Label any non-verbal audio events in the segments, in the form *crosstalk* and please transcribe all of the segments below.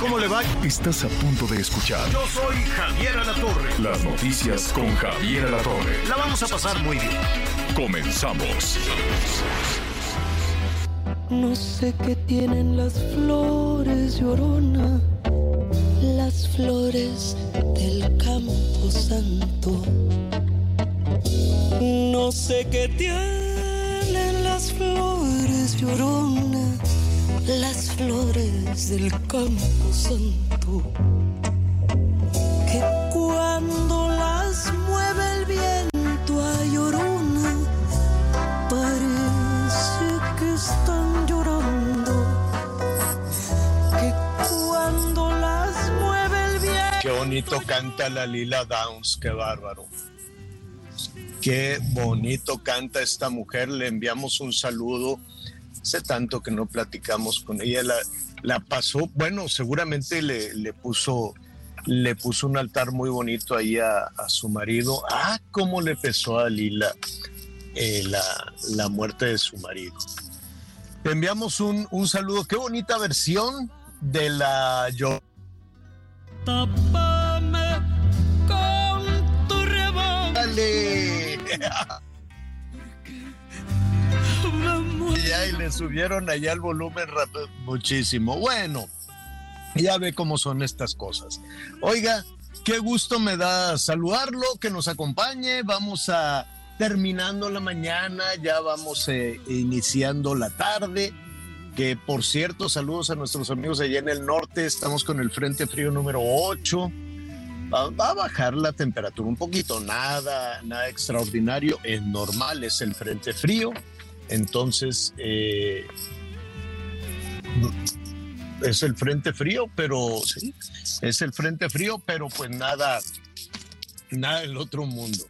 ¿Cómo le va? Estás a punto de escuchar Yo soy Javier Alatorre. las noticias con Javier Alatorre. La vamos a pasar muy bien. Comenzamos. No sé qué tienen las flores, llorona, las flores del campo santo. No sé qué tienen las flores, llorona, las flores del campo santo. Que cuando las mueve el viento a llorona, Parece que están llorando. Que cuando las mueve el viento. Qué bonito canta la Lila Downs, qué bárbaro. Qué bonito canta esta mujer. Le enviamos un saludo. Hace tanto que no platicamos con ella. La, la pasó, bueno, seguramente le, le puso le puso un altar muy bonito ahí a, a su marido. Ah, cómo le pesó a Lila eh, la, la muerte de su marido. Te enviamos un, un saludo. Qué bonita versión de la yo. Dale. *laughs* Y le subieron allá el volumen muchísimo. Bueno, ya ve cómo son estas cosas. Oiga, qué gusto me da saludarlo, que nos acompañe. Vamos a terminando la mañana, ya vamos eh, iniciando la tarde. Que por cierto, saludos a nuestros amigos allá en el norte. Estamos con el Frente Frío número 8. Va, va a bajar la temperatura un poquito, nada, nada extraordinario. Es normal, es el Frente Frío. Entonces, eh, es el frente frío, pero sí, es el frente frío, pero pues nada, nada del otro mundo.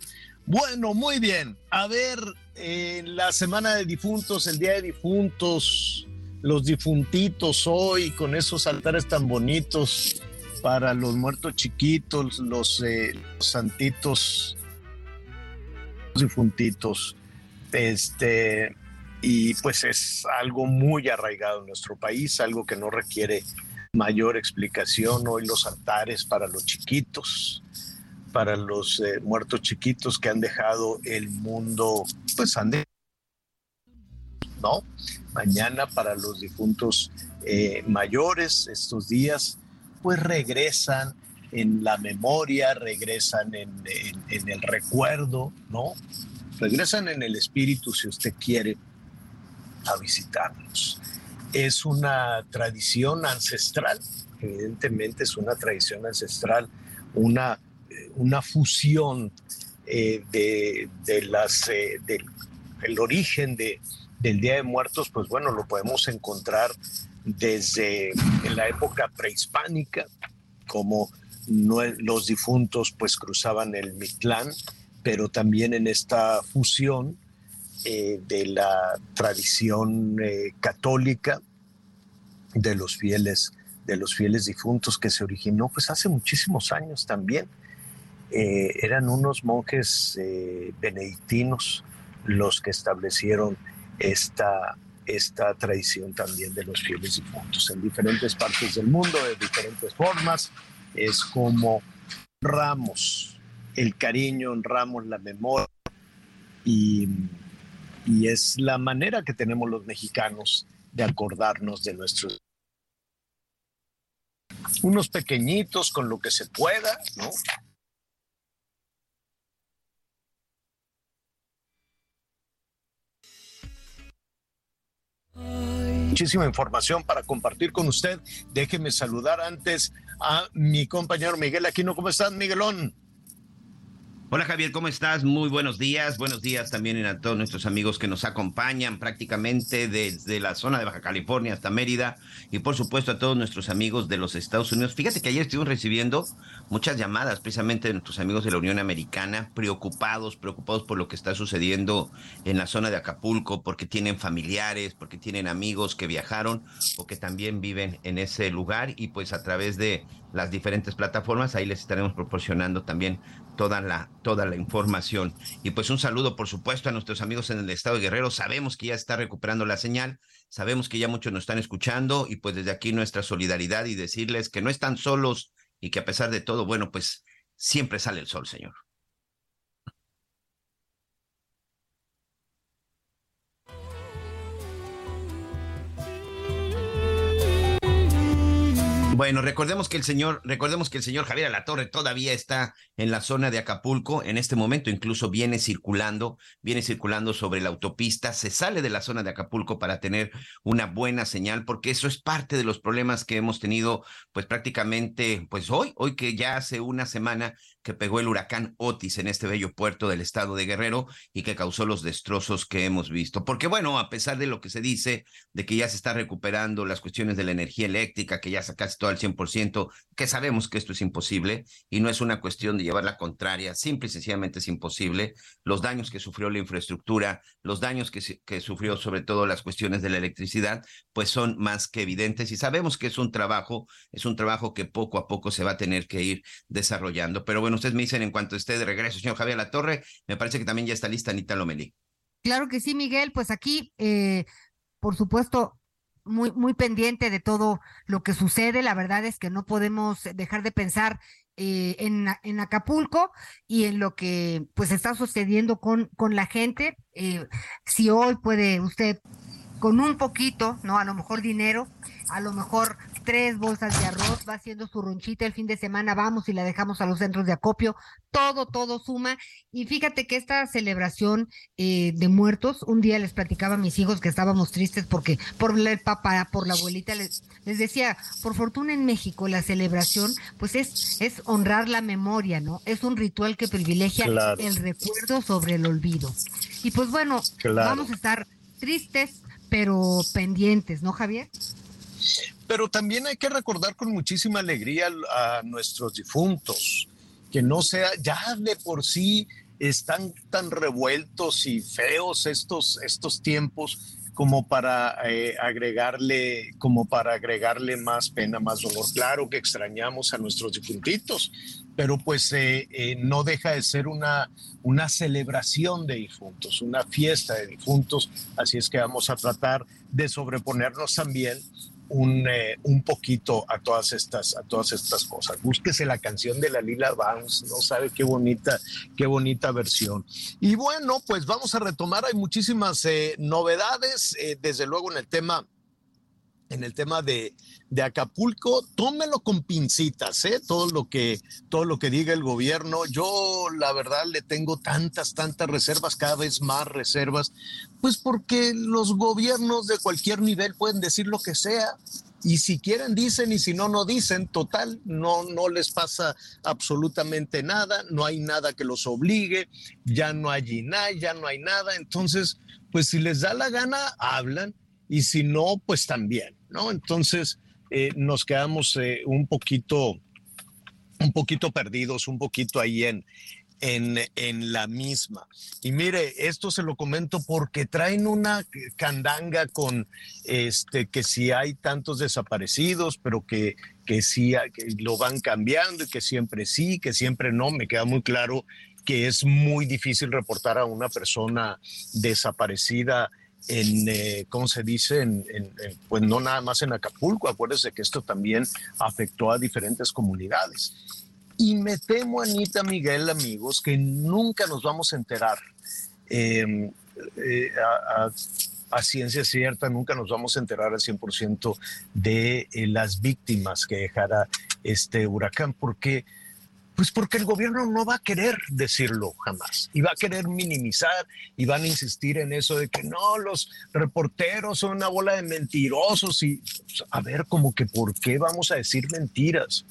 Bueno, muy bien. A ver, eh, la semana de difuntos, el día de difuntos, los difuntitos hoy, con esos altares tan bonitos para los muertos chiquitos, los, eh, los santitos, los difuntitos. Este, y pues es algo muy arraigado en nuestro país, algo que no requiere mayor explicación. Hoy los altares para los chiquitos, para los eh, muertos chiquitos que han dejado el mundo, pues han dejado, ¿no? Mañana para los difuntos eh, mayores, estos días, pues regresan en la memoria, regresan en, en- en el recuerdo, ¿no? Regresan en el espíritu, si usted quiere, a visitarnos. Es una tradición ancestral, evidentemente es una tradición ancestral, una, eh, una fusión eh, de, de las, eh, del, el origen de, del Día de Muertos, pues bueno, lo podemos encontrar desde la época prehispánica, como los difuntos pues cruzaban el Mictlán, pero también en esta fusión eh, de la tradición eh, católica de los fieles de los fieles difuntos que se originó pues hace muchísimos años también. Eh, eran unos monjes eh, benedictinos los que establecieron esta esta tradición también de los fieles difuntos en diferentes partes del mundo de diferentes formas. Es como honramos el cariño honramos la memoria y y es la manera que tenemos los mexicanos de acordarnos de nuestros unos pequeñitos con lo que se pueda, ¿no? Muchísima información para compartir con usted. Déjeme saludar antes a mi compañero Miguel Aquino. ¿Cómo estás, Miguelón? Hola Javier, ¿cómo estás? Muy buenos días. Buenos días también a todos nuestros amigos que nos acompañan prácticamente desde la zona de Baja California hasta Mérida y por supuesto a todos nuestros amigos de los Estados Unidos. Fíjate que ayer estuvimos recibiendo muchas llamadas precisamente de nuestros amigos de la Unión Americana, preocupados, preocupados por lo que está sucediendo en la zona de Acapulco, porque tienen familiares, porque tienen amigos que viajaron o que también viven en ese lugar y pues a través de las diferentes plataformas ahí les estaremos proporcionando también toda la, toda la información. Y pues un saludo, por supuesto, a nuestros amigos en el estado de Guerrero. Sabemos que ya está recuperando la señal, sabemos que ya muchos nos están escuchando y pues desde aquí nuestra solidaridad y decirles que no están solos y que a pesar de todo, bueno, pues siempre sale el sol, Señor. Bueno, recordemos que el señor, recordemos que el señor Javier Alatorre todavía está en la zona de Acapulco en este momento, incluso viene circulando, viene circulando sobre la autopista, se sale de la zona de Acapulco para tener una buena señal, porque eso es parte de los problemas que hemos tenido, pues prácticamente, pues hoy, hoy que ya hace una semana que pegó el huracán Otis en este bello puerto del estado de Guerrero y que causó los destrozos que hemos visto. Porque bueno, a pesar de lo que se dice, de que ya se está recuperando las cuestiones de la energía eléctrica, que ya sacaste todo al 100%, que sabemos que esto es imposible y no es una cuestión de llevar la contraria, simple y sencillamente es imposible. Los daños que sufrió la infraestructura, los daños que, que sufrió sobre todo las cuestiones de la electricidad, pues son más que evidentes y sabemos que es un trabajo, es un trabajo que poco a poco se va a tener que ir desarrollando. Pero bueno, ustedes me dicen en cuanto esté de regreso, señor Javier La Torre, me parece que también ya está lista Anita Lomelí. Claro que sí, Miguel, pues aquí, eh, por supuesto, muy, muy pendiente de todo lo que sucede. La verdad es que no podemos dejar de pensar eh, en, Acapulco y en lo que pues está sucediendo con, con la gente. Eh, si hoy puede usted con un poquito, ¿no? A lo mejor dinero, a lo mejor tres bolsas de arroz, va haciendo su ronchita el fin de semana, vamos y la dejamos a los centros de acopio, todo, todo suma. Y fíjate que esta celebración eh, de muertos, un día les platicaba a mis hijos que estábamos tristes porque por el papá, por la abuelita, les, les decía, por fortuna en México la celebración, pues es, es honrar la memoria, ¿no? Es un ritual que privilegia el recuerdo sobre el olvido. Y pues bueno, vamos a estar tristes, pero pendientes, ¿no, Javier? Pero también hay que recordar con muchísima alegría a nuestros difuntos, que no sea, ya de por sí están tan revueltos y feos estos, estos tiempos como para eh, agregarle como para agregarle más pena, más dolor. Claro que extrañamos a nuestros difuntitos, pero pues eh, eh, no deja de ser una, una celebración de difuntos, una fiesta de difuntos, así es que vamos a tratar de sobreponernos también un, eh, un, poquito a todas estas a todas estas cosas. Búsquese la canción de la Lila Bounce, no sabe qué bonita qué bonita versión. Y bueno, pues vamos a retomar. Hay muchísimas eh, novedades, eh, desde luego en el tema en el tema de, de, Acapulco, tómelo con pincitas, ¿eh? todo lo que todo lo que diga el gobierno. Yo la verdad le tengo tantas tantas reservas, cada vez más reservas, pues porque los gobiernos de cualquier nivel pueden decir lo que sea y si quieren dicen y si no no dicen, total, no no les pasa absolutamente nada, no hay nada que los obligue, ya no hay nada, ya no hay nada, entonces pues si les da la gana hablan y si no pues también. ¿No? Entonces eh, nos quedamos eh, un poquito, un poquito perdidos, un poquito ahí en, en, en, la misma. Y mire, esto se lo comento porque traen una candanga con este que si hay tantos desaparecidos, pero que, que sí que lo van cambiando y que siempre sí, que siempre no. Me queda muy claro que es muy difícil reportar a una persona desaparecida en, eh, ¿cómo se dice? En, pues no nada más en Acapulco, acuérdese que esto también afectó a diferentes comunidades. Y me temo, Anita Miguel, amigos, que nunca nos vamos a enterar em, eh, a, ciencia cierta, nunca nos vamos a enterar al 100% de eh, las víctimas que dejara este huracán, porque Pues porque el gobierno no va a querer decirlo jamás y va a querer minimizar y van a insistir en eso de que no, los reporteros son una bola de mentirosos y a ver, como que por qué vamos a decir mentiras.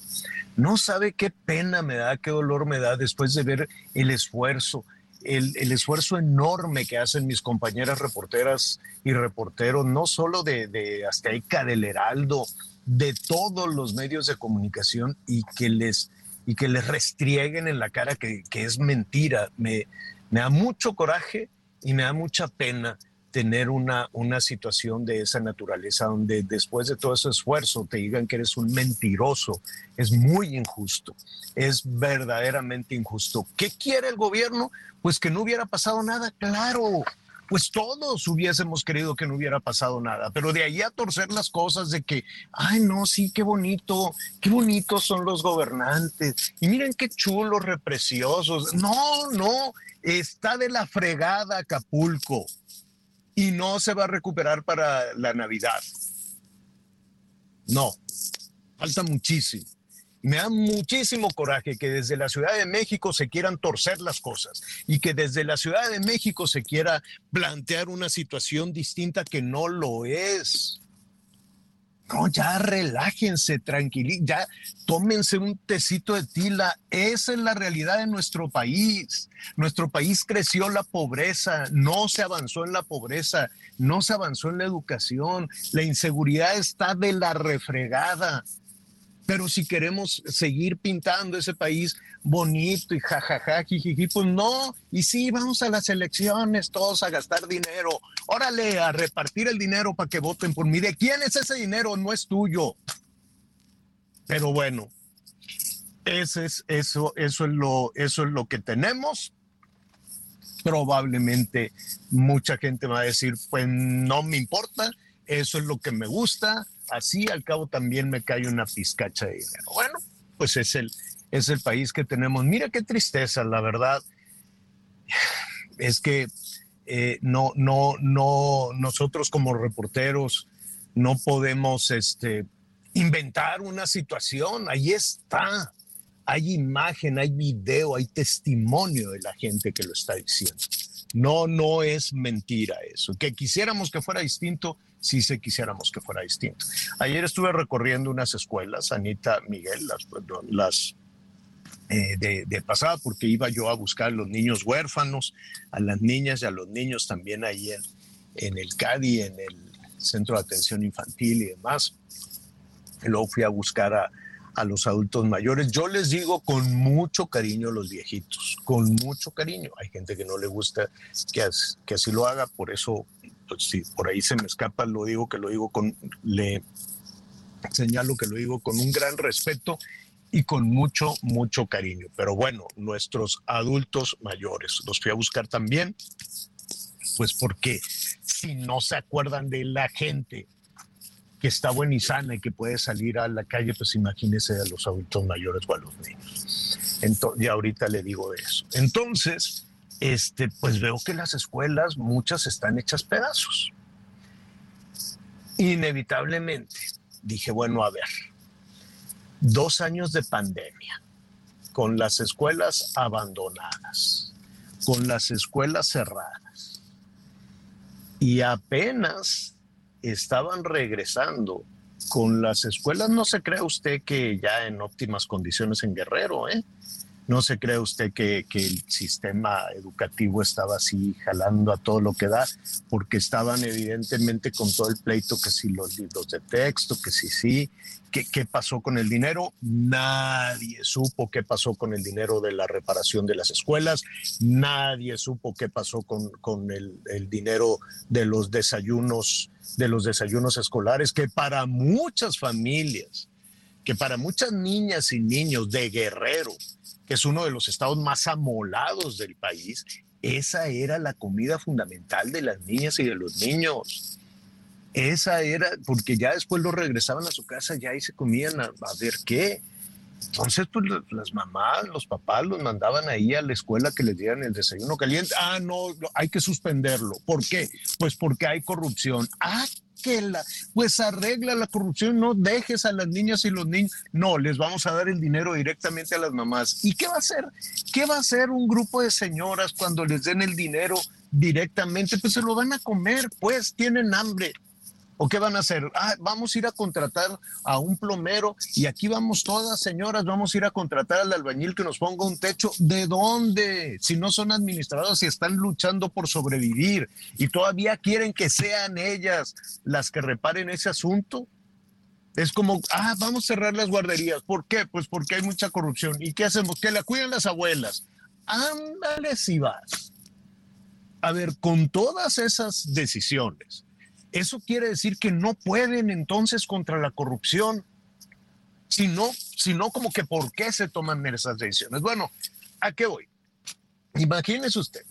No sabe qué pena me da, qué dolor me da después de ver el esfuerzo, el, el, esfuerzo enorme que hacen mis compañeras reporteras y reporteros, no solo de, de Azteca, del Heraldo, de todos los medios de comunicación y que les, y que les restrieguen en la cara que, que es mentira. Me, me, da mucho coraje y me da mucha pena tener una, una situación de esa naturaleza donde después de todo ese esfuerzo te digan que eres un mentiroso. Es muy injusto, es verdaderamente injusto. ¿Qué quiere el gobierno? Pues que no hubiera pasado nada, claro pues todos hubiésemos querido que no hubiera pasado nada, pero de ahí a torcer las cosas de que, ay, no, sí, qué bonito, qué bonitos son los gobernantes, y miren qué chulos, repreciosos. No, no, está de la fregada Acapulco y no se va a recuperar para la Navidad. No, falta muchísimo. Me da muchísimo coraje que desde la Ciudad de México se quieran torcer las cosas y que desde la Ciudad de México se quiera plantear una situación distinta que no lo es. No, ya relájense, tranquilícense, ya tómense un tecito de tila. Esa es la realidad de nuestro país. Nuestro país creció la pobreza, no se avanzó en la pobreza, no se avanzó en la educación. La inseguridad está de la refregada. Pero si queremos seguir pintando ese país bonito y jajaja, jijiji, pues no. Y sí, vamos a las elecciones todos a gastar dinero. Órale, a repartir el dinero para que voten por mí. ¿De quién es ese dinero? No es tuyo. Pero bueno, ese es, eso, eso, es lo, eso es lo que tenemos. Probablemente mucha gente va a decir, pues no me importa, eso es lo que me gusta, así al cabo también me cae una pizcacha de dinero. Bueno, pues es el, es el país que tenemos. Mira qué tristeza, la verdad. Es que eh, no, no, no, nosotros como reporteros no podemos este, inventar una situación. Ahí está. Hay imagen, hay video, hay testimonio de la gente que lo está diciendo. No, no es mentira eso. Que quisiéramos que fuera distinto, si se quisiéramos que fuera distinto. Ayer estuve recorriendo unas escuelas, Anita Miguel, las, las eh, de, de, pasada, porque iba yo a buscar a los niños huérfanos, a las niñas y a los niños también ahí en, en el CADI, en el Centro de Atención Infantil y demás. Luego fui a buscar a, a los adultos mayores. Yo les digo con mucho cariño a los viejitos, con mucho cariño. Hay gente que no le gusta que, as, que así lo haga, por eso si por ahí se me escapa, lo digo que lo digo con, le señalo que lo digo con un gran respeto y con mucho, mucho cariño. Pero bueno, nuestros adultos mayores, los fui a buscar también, pues porque si no se acuerdan de la gente que está buena y sana y que puede salir a la calle, pues imagínese a los adultos mayores o a los niños. Entonces, ya ahorita le digo eso. Entonces, este, pues veo que las escuelas, muchas están hechas pedazos. Inevitablemente, dije, bueno, a ver, dos años de pandemia, con las escuelas abandonadas, con las escuelas cerradas, y apenas estaban regresando con las escuelas, no se cree usted que ya en óptimas condiciones en Guerrero, ¿eh? No se cree usted que, que, el sistema educativo estaba así jalando a todo lo que da, porque estaban evidentemente con todo el pleito que si los libros de texto, que si sí, ¿Qué, ¿Qué, pasó con el dinero? Nadie supo qué pasó con el dinero de la reparación de las escuelas, nadie supo qué pasó con, con el, el, dinero de los desayunos, de los desayunos escolares, que para muchas familias, que para muchas niñas y niños de Guerrero, es uno de los estados más amolados del país, esa era la comida fundamental de las niñas y de los niños. Esa era, porque ya después lo regresaban a su casa, ya ahí se comían a, a ver qué. Entonces, pues las mamás, los papás los mandaban ahí a la escuela que les dieran el desayuno caliente. Ah, no, hay que suspenderlo. ¿Por qué? Pues porque hay corrupción. Ah, pues arregla la corrupción, no dejes a las niñas y los niños, no, les vamos a dar el dinero directamente a las mamás. ¿Y qué va a hacer? ¿Qué va a hacer un grupo de señoras cuando les den el dinero directamente? Pues se lo van a comer, pues tienen hambre. ¿O qué van a hacer? Ah, vamos a ir a contratar a un plomero y aquí vamos todas, señoras, vamos a ir a contratar al albañil que nos ponga un techo. ¿De dónde? Si no son administradoras y están luchando por sobrevivir y todavía quieren que sean ellas las que reparen ese asunto. Es como, ah, vamos a cerrar las guarderías. ¿Por qué? Pues porque hay mucha corrupción. ¿Y qué hacemos? Que la cuiden las abuelas. Ándale si vas. A ver, con todas esas decisiones, eso quiere decir que no pueden entonces contra la corrupción, sino, sino como que por qué se toman esas decisiones. Bueno, ¿a qué voy? Imagínese usted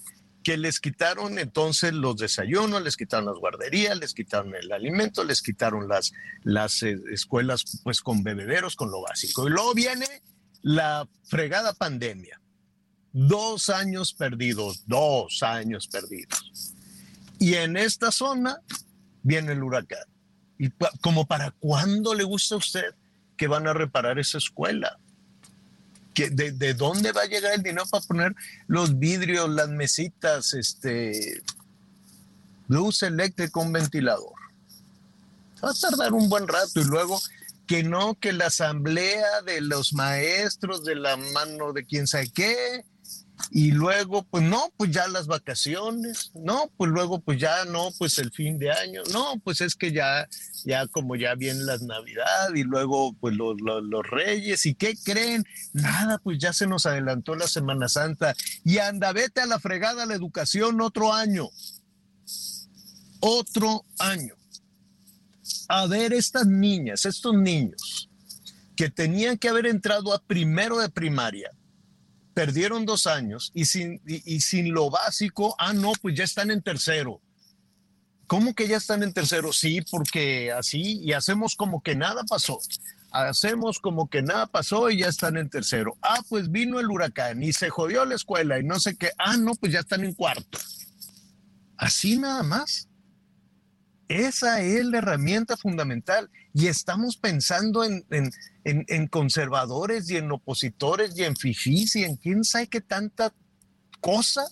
que les quitaron entonces los desayunos, les quitaron las guarderías, les quitaron el alimento, les quitaron las, las eh, escuelas pues con bebederos, con lo básico. Y luego viene la fregada pandemia. Dos años perdidos, dos años perdidos. Y en esta zona viene el huracán. ¿Y como para cuándo le gusta a usted que van a reparar esa escuela? ¿Que de, dónde va a llegar el dinero para poner los vidrios, las mesitas, este, luz eléctrica, un ventilador? Va a tardar un buen rato y luego que no, que la asamblea de los maestros, de la mano de quién sabe qué, y luego, pues no, pues ya las vacaciones, no, pues luego, pues ya no, pues el fin de año, no, pues es que ya, ya como ya viene las Navidad y luego, pues los, Reyes, ¿y qué creen? Nada, pues ya se nos adelantó la Semana Santa y anda, vete a la fregada la educación otro año, otro año. A ver, estas niñas, estos niños que tenían que haber entrado a primero de primaria, perdieron dos años y sin, y, sin lo básico, ah, no, pues ya están en tercero. ¿Cómo que ya están en tercero? Sí, porque así y hacemos como que nada pasó. Hacemos como que nada pasó y ya están en tercero. Ah, pues vino el huracán y se jodió la escuela y no sé qué. Ah, no, pues ya están en cuarto. Así nada más. Esa es la herramienta fundamental y estamos pensando en, en, conservadores y en opositores y en fifís y en quién sabe qué tanta cosa,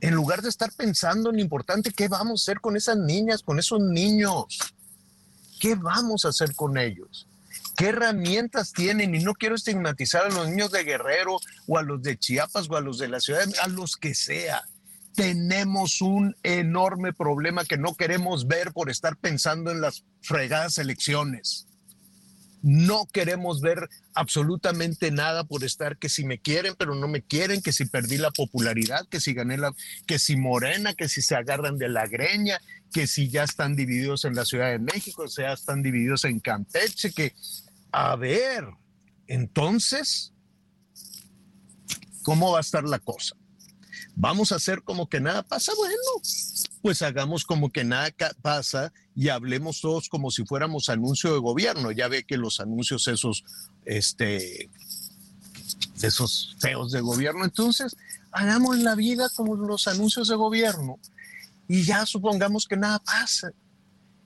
en lugar de estar pensando en lo importante, ¿qué vamos a hacer con esas niñas, con esos niños? ¿Qué vamos a hacer con ellos? ¿Qué herramientas tienen? Y no quiero estigmatizar a los niños de Guerrero o a los de Chiapas o a los de la ciudad, a los que sea tenemos un enorme problema que no queremos ver por estar pensando en las fregadas elecciones. No queremos ver absolutamente nada por estar que si me quieren, pero no me quieren, que si perdí la popularidad, que si gané la, que si Morena, que si se agarran de la greña, que si ya están divididos en la Ciudad de México, o sea, están divididos en Campeche, que, a ver, entonces, ¿cómo va a estar la cosa? Vamos a hacer como que nada pasa. Bueno, pues hagamos como que nada pasa y hablemos todos como si fuéramos anuncio de gobierno. Ya ve que los anuncios esos, este, esos feos de gobierno, entonces hagamos la vida como los anuncios de gobierno y ya supongamos que nada pasa.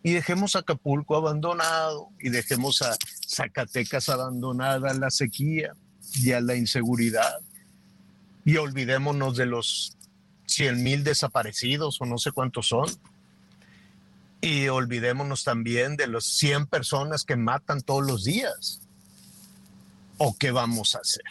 Y dejemos a Acapulco abandonado y dejemos a Zacatecas abandonada a la sequía y a la inseguridad y olvidémonos de los 100 mil desaparecidos o no sé cuántos son. Y olvidémonos también de los 100 personas que matan todos los días. ¿O qué vamos a hacer?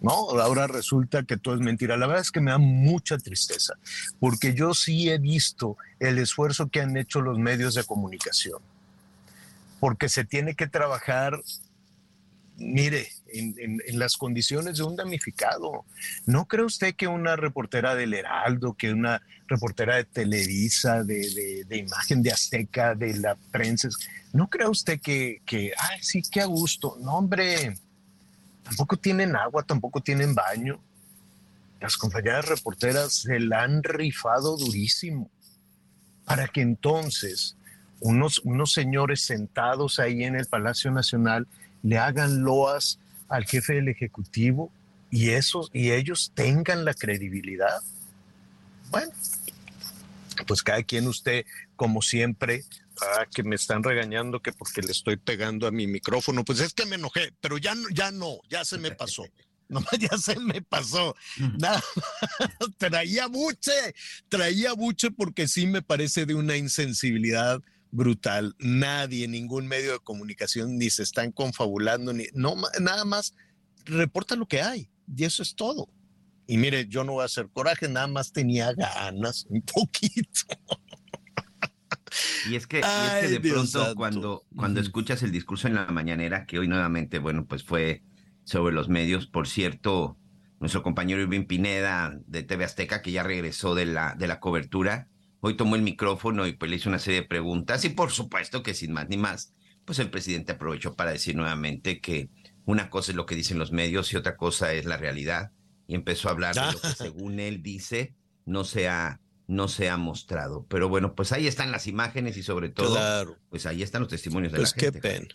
No, ahora resulta que todo es mentira. La verdad es que me da mucha tristeza, porque yo sí he visto el esfuerzo que han hecho los medios de comunicación, porque se tiene que trabajar mire, en, las condiciones de un damnificado. ¿No cree usted que una reportera del Heraldo, que una reportera de Televisa, de, imagen de Azteca, de la prensa, ¿no cree usted que, que, ay, sí, qué a gusto? No, hombre, tampoco tienen agua, tampoco tienen baño. Las compañeras reporteras se la han rifado durísimo para que entonces unos, unos señores sentados ahí en el Palacio Nacional le hagan loas al jefe del Ejecutivo y, esos, y ellos tengan la credibilidad. Bueno, pues cada quien usted, como siempre, ah, que me están regañando que porque le estoy pegando a mi micrófono, pues es que me enojé, pero ya no, ya no, ya se me pasó. *laughs* No, ya se me pasó. Nada, *laughs* traía buche, traía buche porque sí me parece de una insensibilidad brutal. Nadie, ningún medio de comunicación, ni se están confabulando, ni no nada más reporta lo que hay y eso es todo. Y mire, yo no voy a hacer coraje, nada más tenía ganas, un poquito. Y es que, y es que de pronto cuando, cuando escuchas el discurso en la mañanera, que hoy nuevamente, bueno, pues fue sobre los medios, por cierto, nuestro compañero Irving Pineda de TV Azteca, que ya regresó de la, de la cobertura, hoy tomó el micrófono y pues le hizo una serie de preguntas y por supuesto que sin más ni más, pues el presidente aprovechó para decir nuevamente que una cosa es lo que dicen los medios y otra cosa es la realidad y empezó a hablar de lo que *laughs* según él dice no se ha, no se ha mostrado. Pero bueno, pues ahí están las imágenes y sobre todo, pues ahí están los testimonios de pues la gente. qué pena.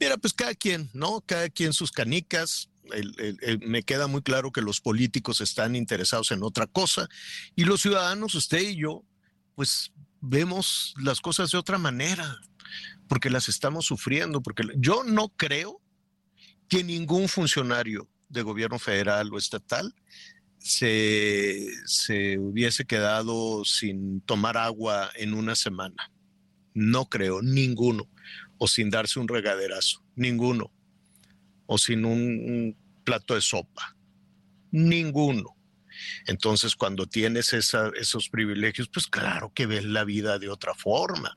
Mira, pues cada quien, ¿no? Cada quien sus canicas. me queda muy claro que los políticos están interesados en otra cosa y los ciudadanos, usted y yo, pues vemos las cosas de otra manera, porque las estamos sufriendo, porque yo no creo que ningún funcionario de gobierno federal o estatal se, se hubiese quedado sin tomar agua en una semana. No creo, ninguno. O sin darse un regaderazo, ninguno. O sin un, plato de sopa, ninguno. Entonces, cuando tienes esos privilegios, pues claro que ves la vida de otra forma.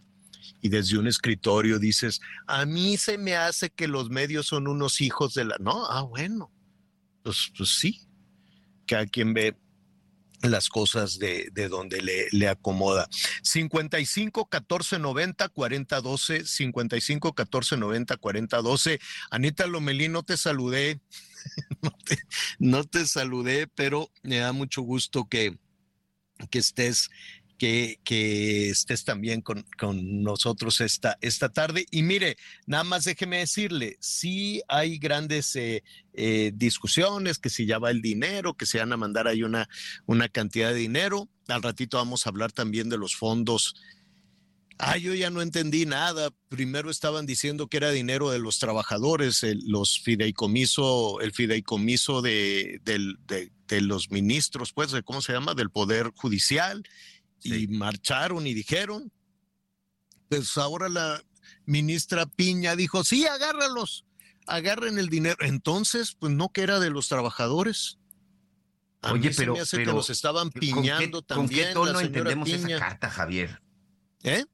Y desde un escritorio dices, a mí se me hace que los medios son unos hijos de la... No, ah, bueno, pues, pues sí, cada quien ve las cosas de, de donde le, le, acomoda. 55 14 90 40 12, 55 14 90 40 12. Anita Lomelí, no te saludé, *laughs* no, te, saludé, pero me da mucho gusto que, que estés que, estés también con, nosotros esta, esta tarde. Y mire, nada más déjeme decirle, sí hay grandes eh, eh, discusiones, que si ya va el dinero, que se van a mandar ahí una, una cantidad de dinero. Al ratito vamos a hablar también de los fondos. Ah, yo ya no entendí nada. Primero estaban diciendo que era dinero de los trabajadores, los fideicomiso, el fideicomiso de, de, de, los ministros, pues, ¿cómo se llama? Del Poder Judicial y marcharon y dijeron, pues ahora la ministra Piña dijo, sí, agárralos, agarren el dinero. Entonces, pues no que era de los trabajadores. Oye, pero, me hace que nos estaban piñando también. ¿Con qué tono entendemos esa carta, Javier? ¿Eh?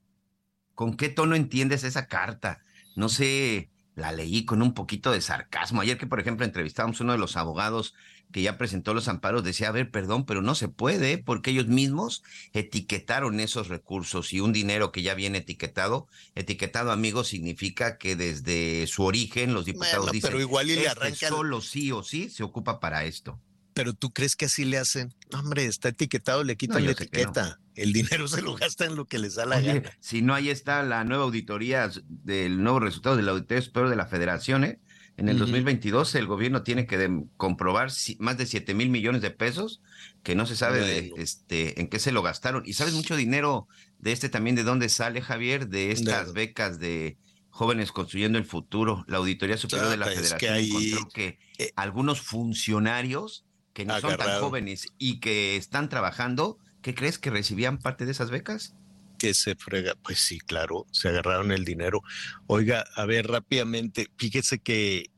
¿Con qué tono entiendes esa carta? No sé, la leí con un poquito de sarcasmo. Ayer que, por ejemplo, entrevistábamos a uno de los abogados que ya presentó los amparos, decía, a ver, perdón, pero no se puede, porque ellos mismos etiquetaron esos recursos y un dinero que ya viene etiquetado, etiquetado, amigo, significa que desde su origen los diputados dicen, pero igual y le este solo sí o sí se ocupa para esto. Pero tú crees que así le hacen? hombre, está etiquetado, le quitan la etiqueta. El dinero *laughs* se lo gasta en lo que les da la gana. Si no, ahí está la nueva auditoría del nuevo resultado de la auditoría superior de la federación, ¿eh? En el 2022 el gobierno tiene que comprobar más de 7 mil millones de pesos que no se sabe de, este, en qué se lo gastaron. Y sabes mucho dinero de este también, de dónde sale Javier, de estas becas de jóvenes construyendo el futuro. La Auditoría Superior de la Federación encontró que eh, algunos funcionarios que no son tan jóvenes y que están trabajando, ¿qué crees que recibían parte de esas becas? que se frega, pues sí, claro, se agarraron el dinero. Oiga, a ver, rápidamente, fíjese que,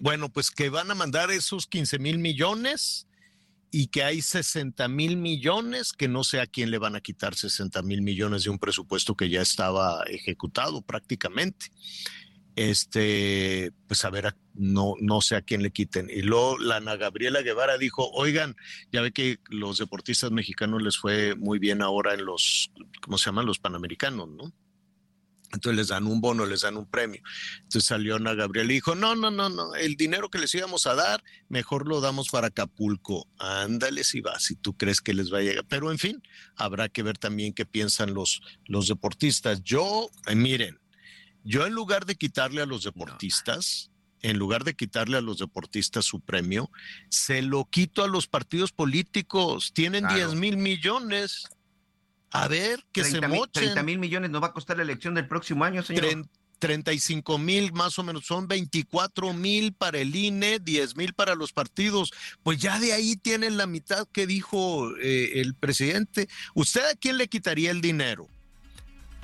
bueno, pues que van a mandar esos 15 mil millones y que hay 60 mil millones, que no sé a quién le van a quitar 60 mil millones de un presupuesto que ya estaba ejecutado prácticamente este, pues a ver, no, no sé a quién le quiten. Y luego la Ana Gabriela Guevara dijo, oigan, ya ve que los deportistas mexicanos les fue muy bien ahora en los, ¿cómo se llaman? Los panamericanos, ¿no? Entonces les dan un bono, les dan un premio. Entonces salió Ana Gabriela y dijo, no, no, no, no, el dinero que les íbamos a dar, mejor lo damos para Acapulco. Ándale si va, si tú crees que les va a llegar. Pero en fin, habrá que ver también qué piensan los, los deportistas. Yo, eh, miren, yo en lugar de quitarle a los deportistas, en lugar de quitarle a los deportistas su premio, se lo quito a los partidos políticos. Tienen 10 mil millones. A ver, que se 30 mochen. 30 mil millones nos va a costar la elección del próximo año, señor. Tren- 35 mil más o menos, son 24 mil para el INE, 10 mil para los partidos. Pues ya de ahí tienen la mitad que dijo eh, el presidente. ¿Usted a quién le quitaría el dinero?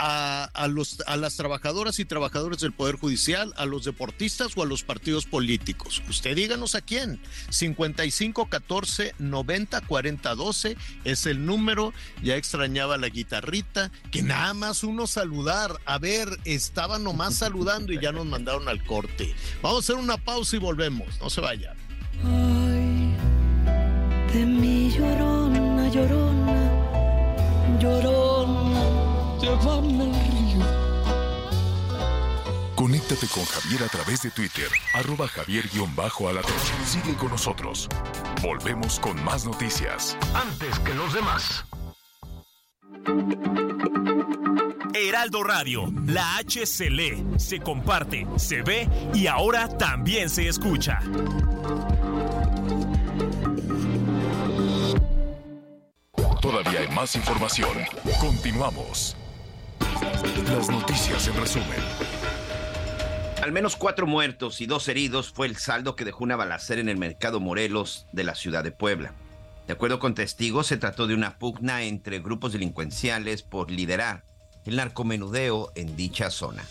A, los, a las trabajadoras y trabajadores del Poder Judicial, a los deportistas o a los partidos políticos. Usted díganos a quién. 55 14 90 40 12 es el número. Ya extrañaba la guitarrita, que nada más uno saludar. A ver, estaba nomás saludando y ya nos mandaron al corte. Vamos a hacer una pausa y volvemos. No se vaya. Ay, de mi llorona, llorona, llorona, llévame al río. Conéctate con Javier a través de Twitter, arroba javier-alatón. Sigue con nosotros. Volvemos con más noticias. Antes que los demás. Heraldo Radio, la H se lee, se comparte, se ve y ahora también se escucha. Todavía hay más información. Continuamos. Las noticias en resumen. Al menos cuatro muertos y dos heridos fue el saldo que dejó una balacera en el mercado Morelos de la ciudad de Puebla. De acuerdo con testigos, se trató de una pugna entre grupos delincuenciales por liderar el narcomenudeo en dicha zona.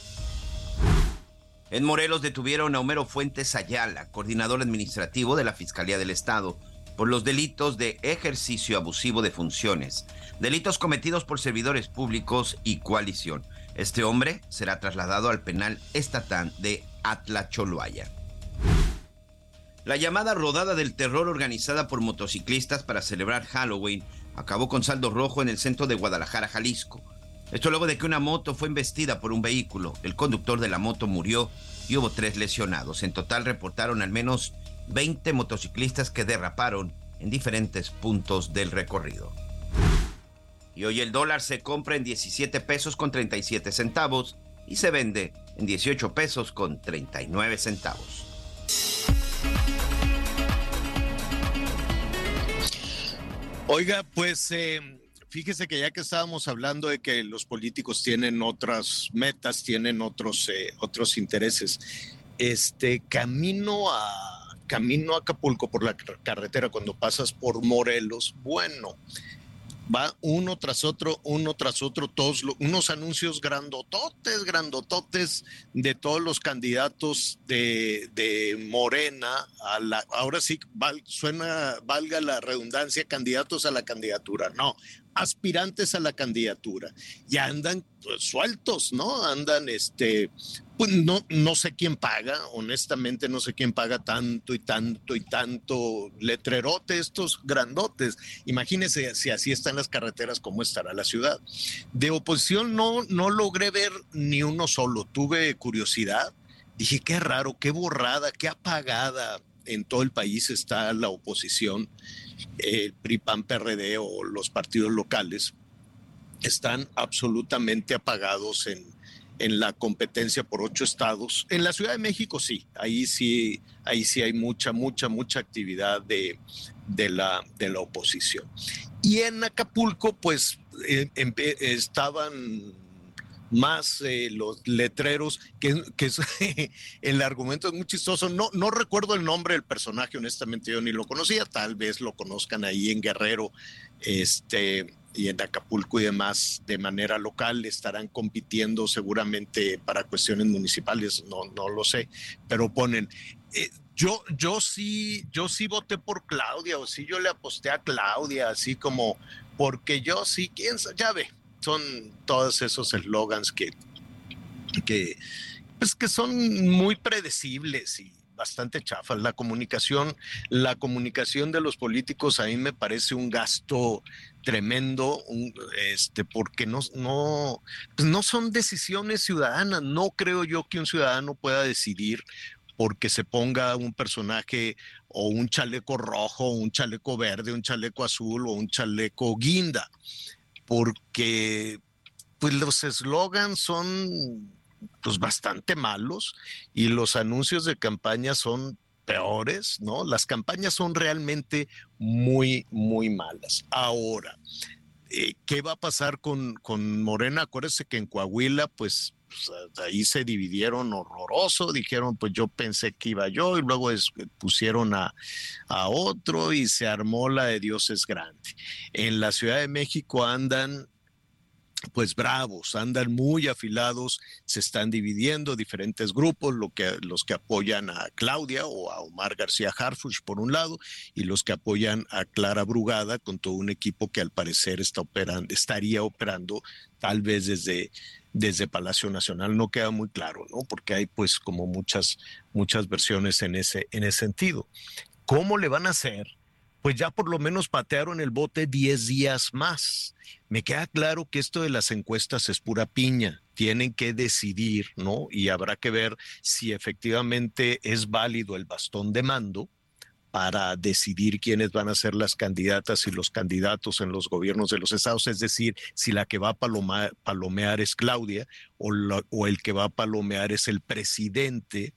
En Morelos detuvieron a Homero Fuentes Ayala, coordinador administrativo de la Fiscalía del Estado, por los delitos de ejercicio abusivo de funciones, delitos cometidos por servidores públicos y coalición. Este hombre será trasladado al penal estatal de Atlacholoaya. La llamada rodada del terror organizada por motociclistas para celebrar Halloween acabó con saldo rojo en el centro de Guadalajara, Jalisco. Esto luego de que una moto fue embestida por un vehículo. El conductor de la moto murió y hubo tres lesionados. En total reportaron al menos 20 motociclistas que derraparon en diferentes puntos del recorrido. Y hoy el dólar se compra en 17 pesos con 37 centavos y se vende en 18 pesos con 39 centavos. Oiga, pues eh, fíjese que ya que estábamos hablando de que los políticos tienen otras metas, tienen otros, eh, otros intereses, este camino a camino a Acapulco por la car- carretera cuando pasas por Morelos, bueno, va uno tras otro, uno tras otro, todos lo- unos anuncios grandototes, grandototes de todos los candidatos de, de Morena, a la, ahora sí suena, valga la redundancia, candidatos a la candidatura, no, aspirantes a la candidatura, y andan pues, sueltos, ¿no? Andan, este, pues no, no sé quién paga, honestamente no sé quién paga tanto y tanto y tanto letrerote, estos grandotes. Imagínense si así están las carreteras, cómo estará la ciudad. De oposición no, no logré ver ni uno solo, tuve curiosidad, dije, qué raro, qué borrada, qué apagada en todo el país está la oposición, el PRI, PAN, PRD o los partidos locales, están absolutamente apagados en, en la competencia por ocho estados. En la Ciudad de México sí, ahí sí, ahí sí hay mucha, mucha, mucha actividad de, de, la, de la oposición. Y en Acapulco, pues eh, estaban más eh, los letreros, que, que es, *laughs* el argumento es muy chistoso. No, no recuerdo el nombre del personaje, honestamente yo ni lo conocía, tal vez lo conozcan ahí en Guerrero, este, y en Acapulco y demás de manera local estarán compitiendo seguramente para cuestiones municipales, no, no lo sé, pero ponen, eh, yo, yo sí, yo sí voté por Claudia, o sí yo le aposté a Claudia, así como, porque yo sí, quién sabe, ya ve, son todos esos eslogans que, que, pues que son muy predecibles y bastante chafas. La comunicación, la comunicación de los políticos a mí me parece un gasto tremendo, este, porque no, no, pues no son decisiones ciudadanas. No creo yo que un ciudadano pueda decidir porque se ponga un personaje o un chaleco rojo, un chaleco verde, un chaleco azul o un chaleco guinda, porque pues los eslogans son pues bastante malos y los anuncios de campaña son peores, ¿no? Las campañas son realmente muy, muy malas. Ahora, eh, ¿qué va a pasar con, con Morena? Acuérdese que en Coahuila, pues, pues ahí se dividieron horroroso, dijeron, pues yo pensé que iba yo, y luego pusieron a, a otro y se armó la de Dios es grande. En la Ciudad de México andan pues bravos, andan muy afilados, se están dividiendo diferentes grupos, lo que, los que apoyan a Claudia o a Omar García Harfuch por un lado, y los que apoyan a Clara Brugada con todo un equipo que al parecer está operando, estaría operando tal vez desde, desde Palacio Nacional. No queda muy claro, ¿no? Porque hay pues como muchas, muchas versiones en ese, en ese sentido. ¿Cómo le van a hacer? Pues ya por lo menos patearon el bote 10 días más. Me queda claro que esto de las encuestas es pura piña. Tienen que decidir, ¿no? Y habrá que ver si efectivamente es válido el bastón de mando para decidir quiénes van a ser las candidatas y los candidatos en los gobiernos de los estados, es decir, si la que va a palomear es Claudia o, o el que va a palomear es el presidente,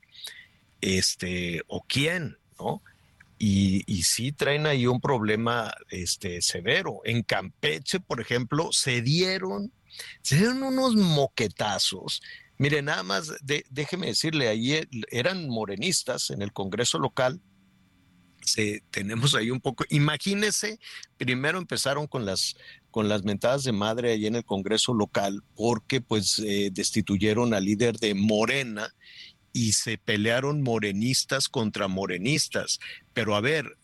este, o quién, ¿no? Y, sí traen ahí un problema este, severo. En Campeche, por ejemplo, se dieron, se dieron unos moquetazos. Mire, nada más, déjeme decirle, ahí e, eran morenistas en el Congreso local. tenemos ahí un poco, imagínese, primero empezaron con las, con las mentadas de madre ahí en el Congreso local porque pues eh, destituyeron al líder de Morena y se pelearon morenistas contra morenistas. Pero a ver,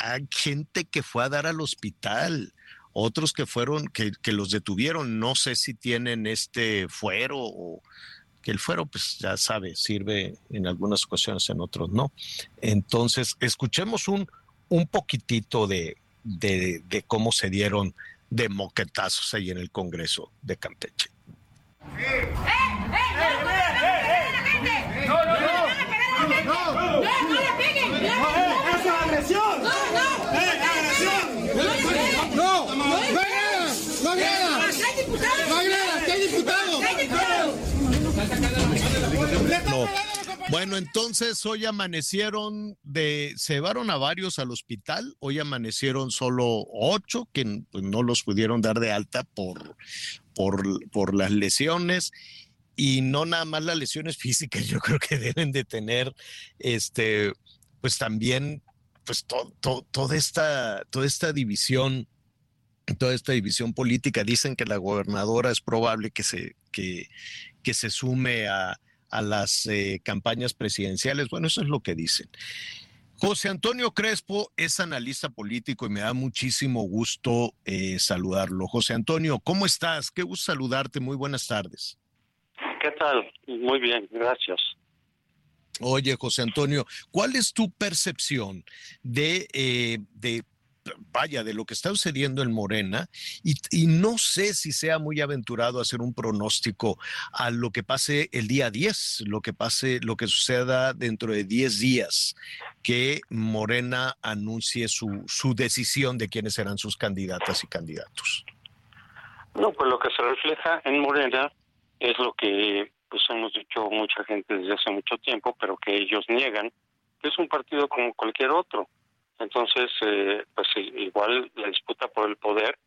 hay gente que fue a dar al hospital, otros que fueron, que, que los detuvieron, no sé si tienen este fuero o que el fuero, pues ya sabe, sirve en algunas ocasiones, en otros no. Entonces, escuchemos un, un poquitito de, de, cómo se dieron de moquetazos ahí en el Congreso de Campeche. ¡Eh, no, no, no. No, no, no le peguen. No, eso es agresión. No, no. ¡Eh, agresión! No, no no. No. No. Bueno, entonces hoy amanecieron de, se llevaron a varios al hospital, hoy amanecieron solo ocho que pues, no los pudieron dar de alta por, por, por las lesiones y no nada más las lesiones *laughs* físicas, yo creo que deben de tener, este, pues también, pues toda, esta, toda esta división, toda esta división política. Dicen que la gobernadora es probable que se, que, que se sume a, a las eh, campañas presidenciales. Bueno, eso es lo que dicen. José Antonio Crespo es analista político y me da muchísimo gusto eh, saludarlo. José Antonio, ¿cómo estás? Qué gusto saludarte. Muy buenas tardes. ¿Qué tal? Muy bien, gracias. Oye, José Antonio, ¿cuál es tu percepción de, eh, de vaya, de lo que está sucediendo en Morena, y, y, no sé si sea muy aventurado hacer un pronóstico a lo que pase el día 10, lo que pase, lo que suceda dentro de 10 días, que Morena anuncie su, su decisión de quiénes serán sus candidatas y candidatos. No, pues lo que se refleja en Morena es lo que pues hemos dicho mucha gente desde hace mucho tiempo, pero que ellos niegan, que es un partido como cualquier otro. Entonces, eh, pues igual la disputa por el poder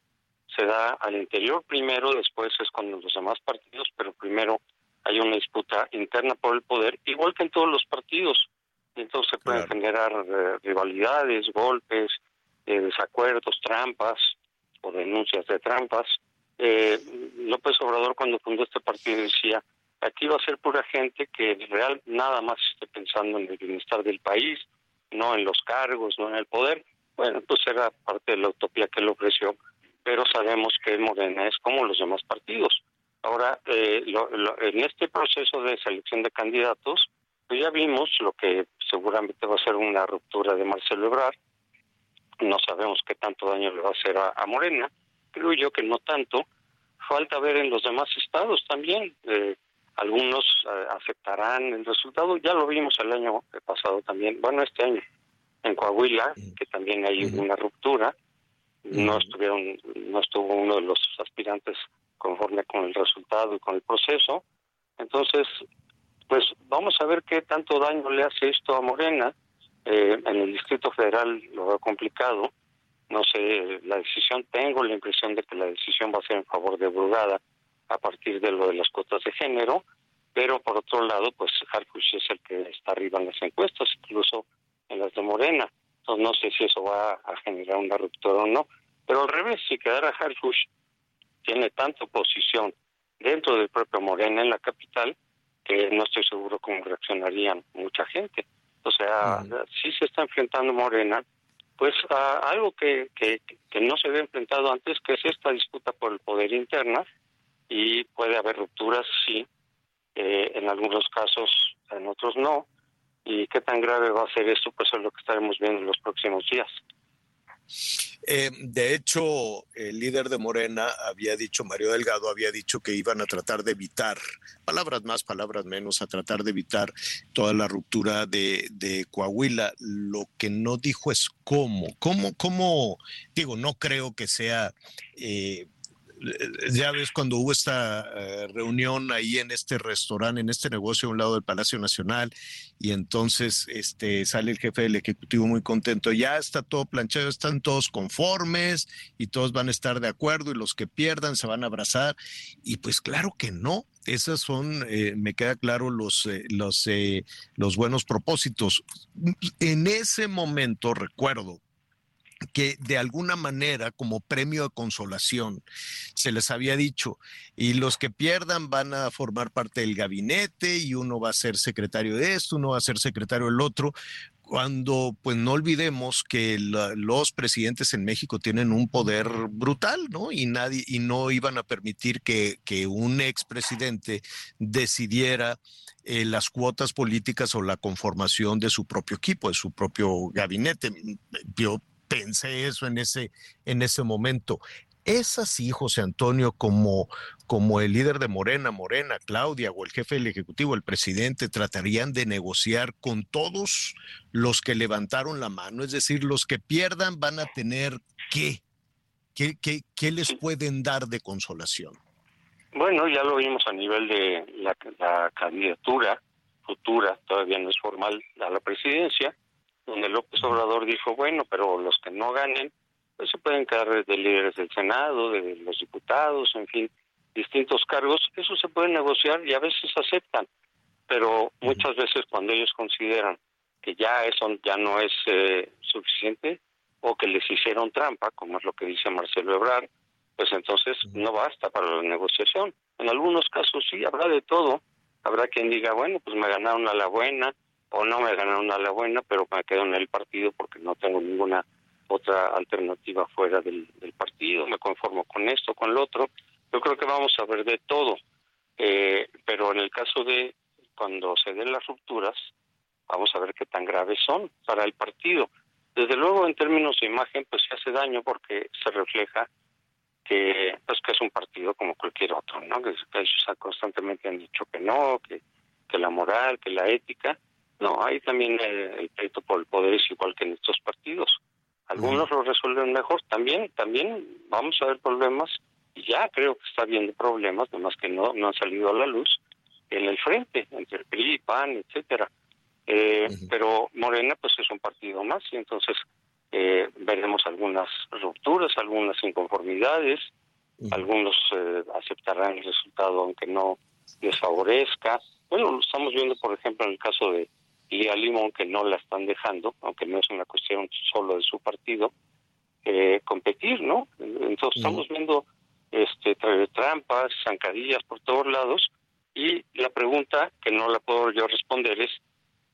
se da al interior primero, después es con los demás partidos, pero primero hay una disputa interna por el poder, igual que en todos los partidos. Entonces se pueden generar eh, rivalidades, golpes, eh, desacuerdos, trampas o denuncias de trampas eh, López Obrador cuando fundó este partido decía, aquí va a ser pura gente que real nada más esté pensando en el bienestar del país, no en los cargos, no en el poder. Bueno, pues era parte de la utopía que él ofreció, pero sabemos que Morena es como los demás partidos. Ahora, eh, en este proceso de selección de candidatos, pues ya vimos lo que seguramente va a ser una ruptura de Marcelo Ebrard. No sabemos qué tanto daño le va a hacer a Morena creo yo que no tanto. Falta ver en los demás estados también. Eh, algunos eh, aceptarán el resultado. Ya lo vimos el año pasado también, bueno, este año, en Coahuila, que también hay una ruptura. No estuvieron, no estuvo uno de los aspirantes conforme con el resultado y con el proceso. Entonces, pues vamos a ver qué tanto daño le hace esto a Morena. Eh, en el Distrito Federal lo veo complicado No sé, la decisión, tengo la impresión de que la decisión va a ser en favor de Brugada a partir de lo de las cuotas de género, pero por otro lado, pues Harfuch es el que está arriba en las encuestas, incluso en las de Morena. Entonces no sé si eso va a generar una ruptura o no. Pero al revés, si quedara Harfuch, tiene tanta oposición dentro del propio Morena en la capital que no estoy seguro cómo reaccionarían mucha gente. O sea, si se está enfrentando Morena, pues a algo que, que, no se había enfrentado antes, que es esta disputa por el poder interna, y puede haber rupturas, sí, eh, en algunos casos, en otros no. ¿Y qué tan grave va a ser esto? Pues es lo que estaremos viendo en los próximos días. Eh, de hecho, el líder de Morena había dicho, Mario Delgado había dicho que iban a tratar de evitar, palabras más, palabras menos, a tratar de evitar toda la ruptura de, de Coahuila. Lo que no dijo es cómo, cómo, cómo, digo, no creo que sea... Eh, ya ves cuando hubo esta eh, reunión ahí en este restaurante, en este negocio a un lado del Palacio Nacional, y entonces este, sale el jefe del Ejecutivo muy contento, ya está todo planchado, están todos conformes y todos van a estar de acuerdo y los que pierdan se van a abrazar, y pues claro que no. Esos son, eh, me queda claro, los, eh, los, los buenos propósitos. En ese momento, recuerdo, que de alguna manera como premio de consolación se les había dicho y los que pierdan van a formar parte del gabinete y uno va a ser secretario de esto, uno va a ser secretario del otro, cuando pues no olvidemos que los presidentes en México tienen un poder brutal, ¿no? Y nadie y no iban a permitir que, que un expresidente decidiera eh, las cuotas políticas o la conformación de su propio equipo, de su propio gabinete. Yo pensé eso en ese, en ese momento. ¿Es así, José Antonio, como, como el líder de Morena, Morena, Claudia o el jefe del Ejecutivo, el presidente, tratarían de negociar con todos los que levantaron la mano? Es decir, los que pierdan van a tener qué? ¿Qué, qué, qué les pueden dar de consolación? Bueno, ya lo vimos a nivel de la, la candidatura futura, todavía no es formal a la presidencia, donde López Obrador dijo, bueno, pero los que no ganen, pues se pueden quedar de líderes del Senado, de los diputados, en fin, distintos cargos, eso se puede negociar y a veces aceptan, pero muchas veces cuando ellos consideran que ya eso ya no es eh, suficiente o que les hicieron trampa, como es lo que dice Marcelo Ebrard, pues entonces no basta para la negociación. En algunos casos sí, habrá de todo. Habrá quien diga, bueno, pues me ganaron a la buena, o no me ganaron a la buena, pero me quedo en el partido porque no tengo ninguna otra alternativa fuera del, partido, me conformo con esto, con lo otro. Yo creo que vamos a ver de todo, eh, pero en el caso de cuando se den las rupturas, vamos a ver qué tan graves son para el partido. Desde luego, en términos de imagen, pues se hace daño porque se refleja que pues que es un partido como cualquier otro, ¿no? Que, ellos constantemente han dicho que no, que, que la moral, que la ética, no, hay también eh, el pleito por el poder es igual que en estos partidos. Algunos lo resuelven mejor, también, también vamos a ver problemas, y ya creo que está habiendo problemas, nomás que no, no han salido a la luz, en el frente, entre el PRI, PAN, etcétera. Eh, pero Morena pues es un partido más y entonces eh, veremos algunas rupturas, algunas inconformidades, algunos aceptarán el resultado aunque no les favorezca. Bueno, lo estamos viendo por ejemplo en el caso de a Limón, que no la están dejando, aunque no es una cuestión solo de su partido, eh, competir, ¿no? Entonces estamos viendo este trampas, zancadillas por todos lados, y la pregunta que no la puedo yo responder es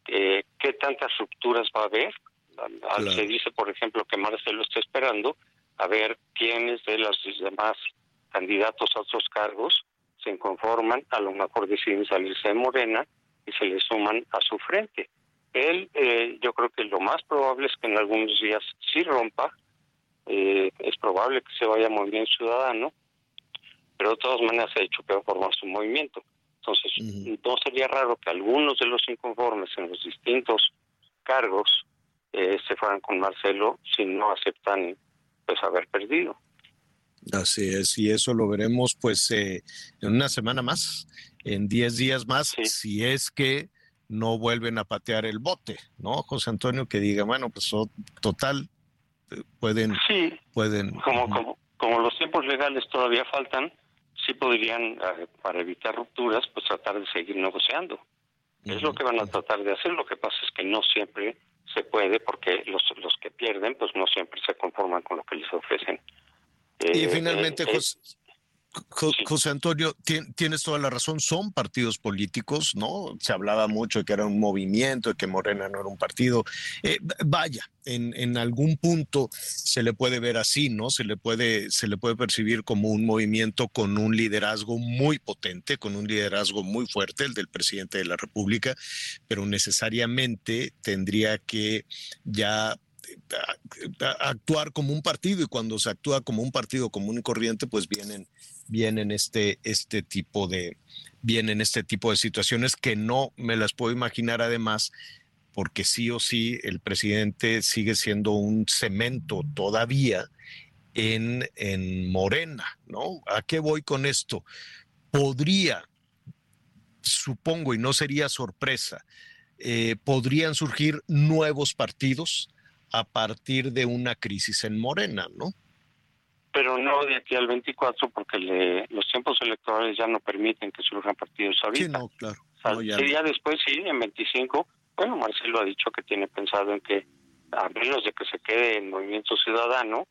eh, qué tantas rupturas va a haber. Se dice, por ejemplo, que Marcelo está esperando a ver quiénes de los demás candidatos a otros cargos se conforman, a lo mejor deciden salirse de Morena y se le suman a su frente. Él, eh, yo creo que lo más probable es que en algunos días sí rompa, eh, es probable que se vaya muy bien ciudadano, pero de todas maneras ha dicho que va a formar su movimiento. Entonces, no sería raro que algunos de los inconformes en los distintos cargos eh, se fueran con Marcelo si no aceptan pues haber perdido. Así es, y eso lo veremos pues en una semana más en 10 días más, si es que no vuelven a patear el bote, ¿no? José Antonio, que diga, bueno, pues total, Pueden, sí, pueden. Como, como, como los tiempos legales todavía faltan, sí podrían, eh, para evitar rupturas, pues tratar de seguir negociando. Es lo que van a tratar de hacer. Lo que pasa es que no siempre se puede, porque los, los que pierden, pues no siempre se conforman con lo que les ofrecen. Y Eh, finalmente, eh, José, Jo- José Antonio, tien- tienes toda la razón, son partidos políticos, ¿no? Se hablaba mucho de que era un movimiento, de que Morena no era un partido. Eh, vaya, en, en algún punto se le puede ver así, ¿no? Se le puede, se le puede percibir como un movimiento con un liderazgo muy potente, con un liderazgo muy fuerte, el del presidente de la República, pero necesariamente tendría que ya a- actuar como un partido y cuando se actúa como un partido común y corriente pues vienen vienen este este tipo de vienen este tipo de situaciones que no me las puedo imaginar además porque sí o sí el presidente sigue siendo un cemento todavía en, en Morena, ¿no? ¿A qué voy con esto? Podría, supongo, y no sería sorpresa, eh, podrían surgir nuevos partidos a partir de una crisis en Morena, ¿no? Pero no de aquí al 24 porque le- los tiempos electorales ya no permiten que surjan partidos ahorita. Sí, no, claro. No, ya no. después sí, en 25, bueno, Marcelo ha dicho que tiene pensado en que, a menos de que se quede en Movimiento Ciudadano,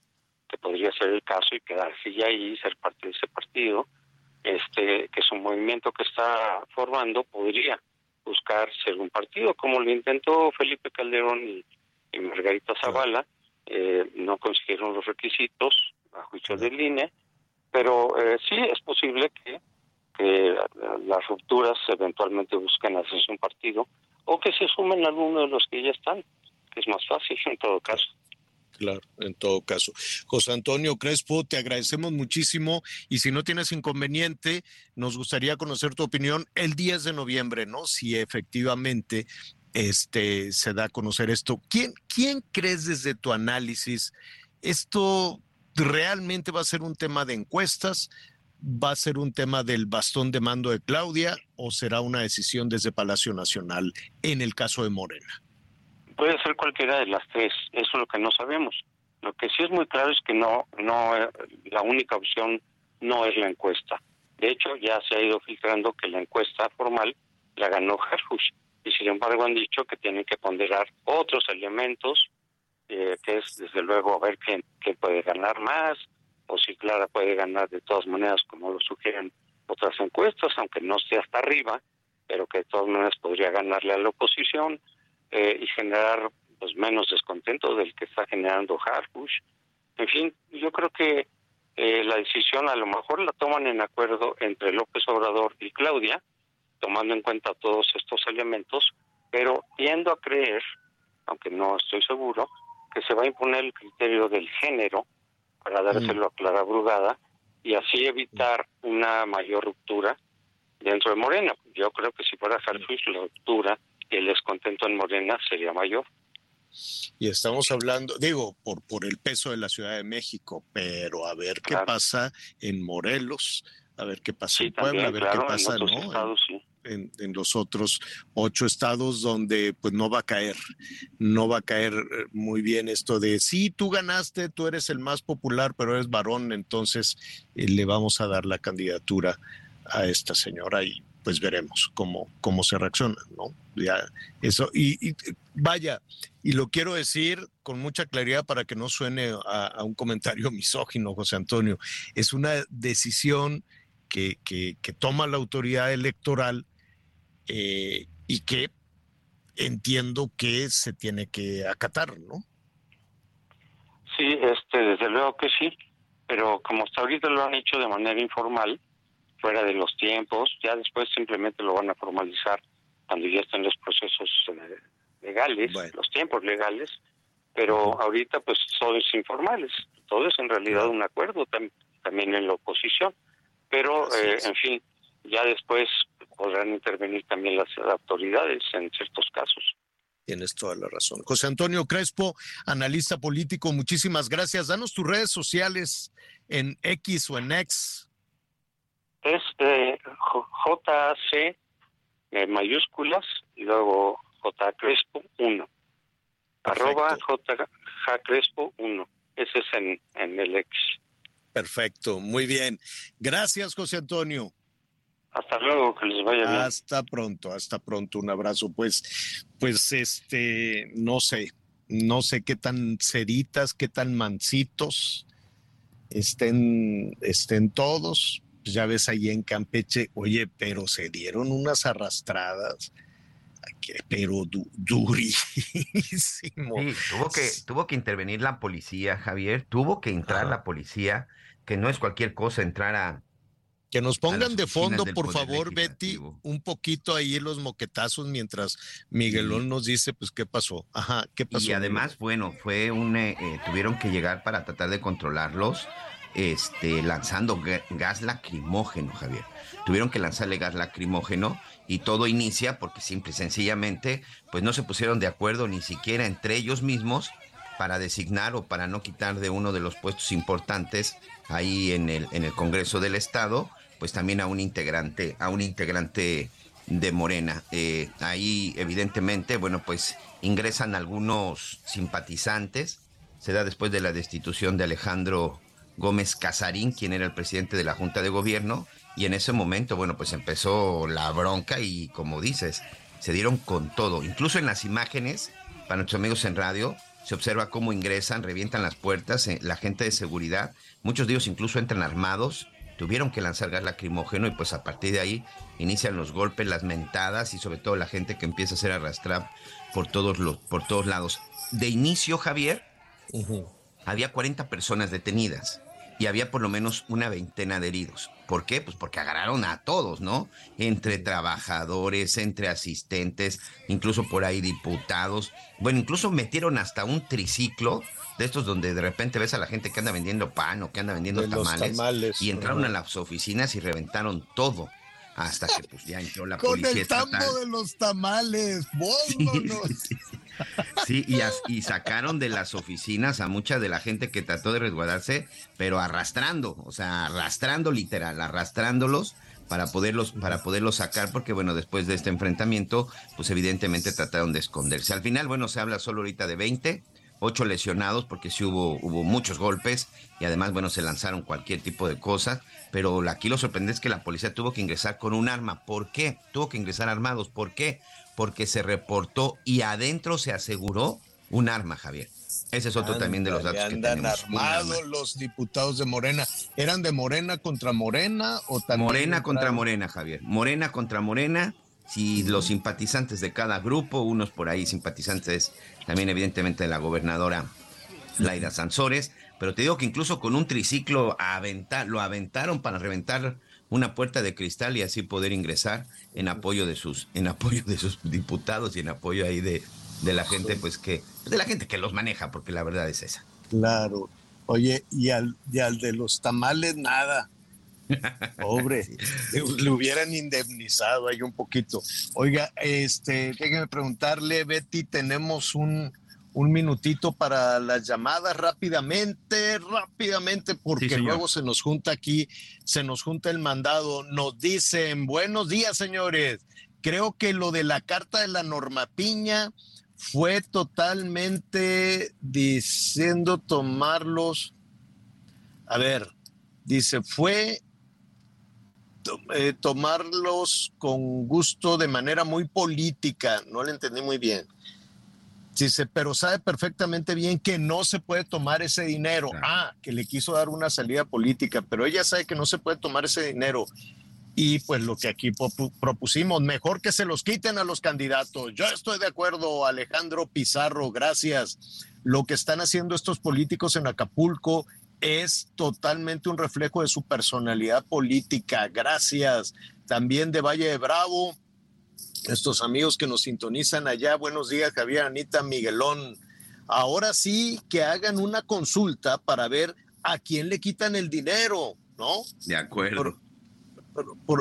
que podría ser el caso y quedarse ya ahí ser parte de ese partido, este que es un movimiento que está formando, podría buscar ser un partido, como lo intentó Felipe Calderón y, y Margarita Zavala, eh, no consiguieron los requisitos a juicio del INE, pero eh, sí es posible que, que la- las rupturas eventualmente busquen hacerse un partido o que se sumen a alguno de los que ya están, que es más fácil en todo caso. Claro, en todo caso. José Antonio Crespo, te agradecemos muchísimo y si no tienes inconveniente, nos gustaría conocer tu opinión el 10 de noviembre, ¿no? Si efectivamente este, se da a conocer esto. ¿Quién, ¿Quién crees desde tu análisis esto realmente va a ser un tema de encuestas? ¿Va a ser un tema del bastón de mando de Claudia o será una decisión desde Palacio Nacional en el caso de Morena? Puede ser cualquiera de las tres, eso es lo que no sabemos. Lo que sí es muy claro es que no, no, la única opción no es la encuesta. De hecho, ya se ha ido filtrando que la encuesta formal la ganó Harfush y sin embargo han dicho que tienen que ponderar otros elementos, eh, que es desde luego a ver quién, puede ganar más, o si Clara puede ganar de todas maneras como lo sugieren otras encuestas, aunque no esté hasta arriba, pero que de todas maneras podría ganarle a la oposición eh, y generar pues menos descontento del que está generando Harbush. En fin, yo creo que eh, la decisión a lo mejor la toman en acuerdo entre López Obrador y Claudia, tomando en cuenta todos estos elementos, pero tiendo a creer, aunque no estoy seguro, que se va a imponer el criterio del género para dárselo a Clara Brugada y así evitar una mayor ruptura dentro de Morena. Yo creo que si fuera Harfuch, la ruptura y el descontento en Morena sería mayor. Y estamos hablando, digo, por, por el peso de la Ciudad de México, pero a ver qué pasa en Morelos, a ver qué pasa Sí, en Puebla, también, a ver claro, qué pasa en otros ¿no? Estados, sí. En, en los otros ocho estados donde pues no va a caer, no va a caer eh, muy bien esto de sí, tú ganaste, tú eres el más popular, pero eres varón, entonces eh, le vamos a dar la candidatura a esta señora y pues veremos cómo, cómo se reacciona, ¿no? Ya, eso, y, y, vaya, y lo quiero decir con mucha claridad para que no suene a, a un comentario *laughs* misógino, José Antonio, es una decisión que, que, que toma la autoridad electoral eh, y que entiendo que se tiene que acatar, ¿no? Sí, este, desde luego que sí, pero como hasta ahorita lo han hecho de manera informal, fuera de los tiempos, ya después simplemente lo van a formalizar cuando ya estén los procesos eh, legales, los tiempos legales, pero ahorita pues todo es informales, todo es en realidad un acuerdo tam- también en la oposición, pero eh, en fin, ya después podrán intervenir también las autoridades en ciertos casos. Tienes toda la razón. José Antonio Crespo, analista político, muchísimas gracias. Danos tus redes sociales en X o en X. Es eh, J- JC eh, mayúsculas y luego J Crespo 1. Arroba Crespo 1. Ese es en, en el ex. Perfecto, muy bien. Gracias, José Antonio. Hasta luego, que les vaya bien. Hasta pronto, hasta pronto. Un abrazo. Pues, pues, este, no sé, no sé qué tan ceritas, qué tan mansitos estén, estén todos. Pues ya ves ahí en Campeche, oye, pero se dieron unas arrastradas pero durísimo. tuvo que, tuvo que intervenir la policía, Javier, tuvo que entrar la policía, que no es cualquier cosa entrar a... Que nos pongan de fondo, por favor, Betty, un poquito ahí los moquetazos mientras Miguelón nos dice, pues, qué pasó. Ajá, qué pasó. Y además, bueno, fue un, eh, eh, tuvieron que llegar para tratar de controlarlos, este, lanzando gas lacrimógeno, Javier. Tuvieron que lanzarle gas lacrimógeno y todo inicia porque simple y sencillamente pues no se pusieron de acuerdo ni siquiera entre ellos mismos para designar o para no quitar de uno de los puestos importantes ahí en el, en el Congreso del Estado, pues también a un integrante, a un integrante de Morena. Eh, ahí evidentemente, bueno, pues ingresan algunos simpatizantes, se da después de la destitución de Alejandro Gómez Casarín, quien era el presidente de la Junta de Gobierno, y en ese momento, bueno, pues empezó la bronca y como dices, se dieron con todo. Incluso en las imágenes, para nuestros amigos en radio, se observa cómo ingresan, revientan las puertas, eh, la gente de seguridad, muchos de ellos incluso entran armados, tuvieron que lanzar gas lacrimógeno y pues a partir de ahí inician los golpes, las mentadas y sobre todo la gente que empieza a ser arrastrada por todos los, por todos lados. De inicio, Javier, había 40 personas detenidas y había por lo menos una veintena de heridos. ¿Por qué? Pues porque agarraron a todos, ¿no? Entre trabajadores, entre asistentes, incluso por ahí diputados. Bueno, incluso metieron hasta un triciclo de estos donde de repente ves a la gente que anda vendiendo pan o que anda vendiendo tamales, y entraron a las oficinas y reventaron todo hasta que pues ya entró la policía. Con el tambo de los tamales, vámonos. Sí, y, y, sacaron de las oficinas a mucha de la gente que trató de resguardarse, pero arrastrando, o sea, arrastrando literal, arrastrándolos para poderlos, para poderlos sacar, porque bueno, después de este enfrentamiento, pues evidentemente trataron de esconderse. Al final, bueno, se habla solo ahorita de 20, ocho lesionados, porque sí hubo, hubo muchos golpes, y además, bueno, se lanzaron cualquier tipo de cosas, pero aquí lo sorprendente es que la policía tuvo que ingresar con un arma. ¿Por qué? Tuvo que ingresar armados. ¿Por qué? porque se reportó y adentro se aseguró un arma, Javier. Ese es otro también de los datos que tenemos. armados los diputados de Morena. ¿Eran de Morena contra Morena o también? Morena contra Morena, Javier. Morena contra Morena. Si los simpatizantes de cada grupo, unos por ahí simpatizantes también evidentemente de la gobernadora Laida Sansores, pero te digo que incluso con un triciclo lo aventaron para reventar una puerta de cristal y así poder ingresar en apoyo de sus, en apoyo de sus diputados y en apoyo ahí de, de la gente, pues que, de la gente que los maneja, porque la verdad es esa. Claro. Oye, y al, y al de los tamales nada. Pobre, le, hubieran indemnizado ahí un poquito. Oiga, este, déjeme preguntarle, Betty, tenemos un, un minutito para las llamadas rápidamente, rápidamente, porque luego se nos junta aquí, se nos junta el mandado. Nos dicen, buenos días, señores. Creo que lo de la carta de la norma piña fue totalmente diciendo tomarlos. A ver, dice, fue eh, tomarlos con gusto de manera muy política. No le entendí muy bien Dice, pero sabe perfectamente bien que no se puede tomar ese dinero. Ah, que le quiso dar una salida política, pero ella sabe que no se puede tomar ese dinero. Y pues lo que aquí propusimos, mejor que se los quiten a los candidatos. Yo estoy de acuerdo, Alejandro Pizarro, gracias. Lo que están haciendo estos políticos en Acapulco es totalmente un reflejo de su personalidad política. Gracias. También de Valle de Bravo, estos amigos que nos sintonizan allá. Buenos días, Javier, Anita, Miguelón. Ahora sí que hagan una consulta para ver a quién le quitan el dinero, ¿no? De acuerdo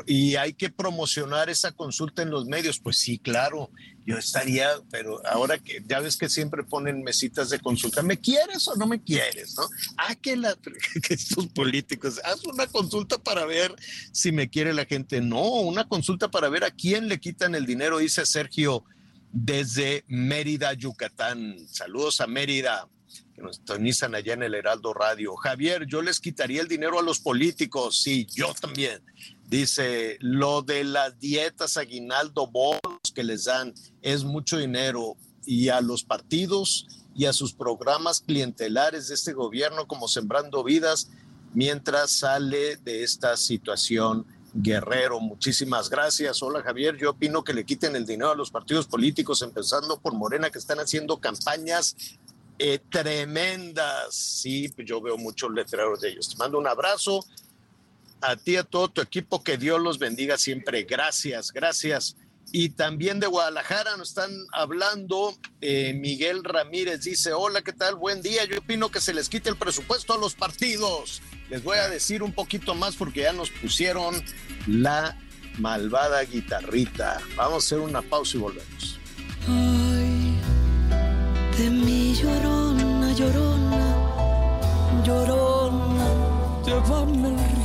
y hay que promocionar esa consulta en los medios. Pues sí, claro, yo estaría, pero ahora que ya ves que siempre ponen mesitas de consulta, ¿me quieres o no me quieres? ¿no? Ah, que, la, *laughs* que estos políticos, haz una consulta para ver si me quiere la gente. No, una consulta para ver a quién le quitan el dinero, dice Sergio desde Mérida, Yucatán. Saludos a Mérida, que nos tonizan allá en el Heraldo Radio. Javier, yo les quitaría el dinero a los políticos. Sí, yo también. Dice, lo de las dietas, aguinaldo, bonos que les dan es mucho dinero y a los partidos y a sus programas clientelares de este gobierno como Sembrando Vidas mientras sale de esta situación Guerrero. Muchísimas gracias. Hola Javier, yo opino que le quiten el dinero a los partidos políticos, empezando por Morena, que están haciendo campañas eh, tremendas. Sí, pues yo veo muchos letreros de ellos. Te mando un abrazo a ti, a todo tu equipo, que Dios los bendiga siempre. Gracias, gracias. Y también de Guadalajara nos están hablando. Eh, Miguel Ramírez dice, hola, ¿qué tal? Buen día. Yo opino que se les quite el presupuesto a los partidos. Les voy a decir un poquito más porque ya nos pusieron la malvada guitarrita. Vamos a hacer una pausa y volvemos. Ay, de mi llorona, llorona, llorona, llévame al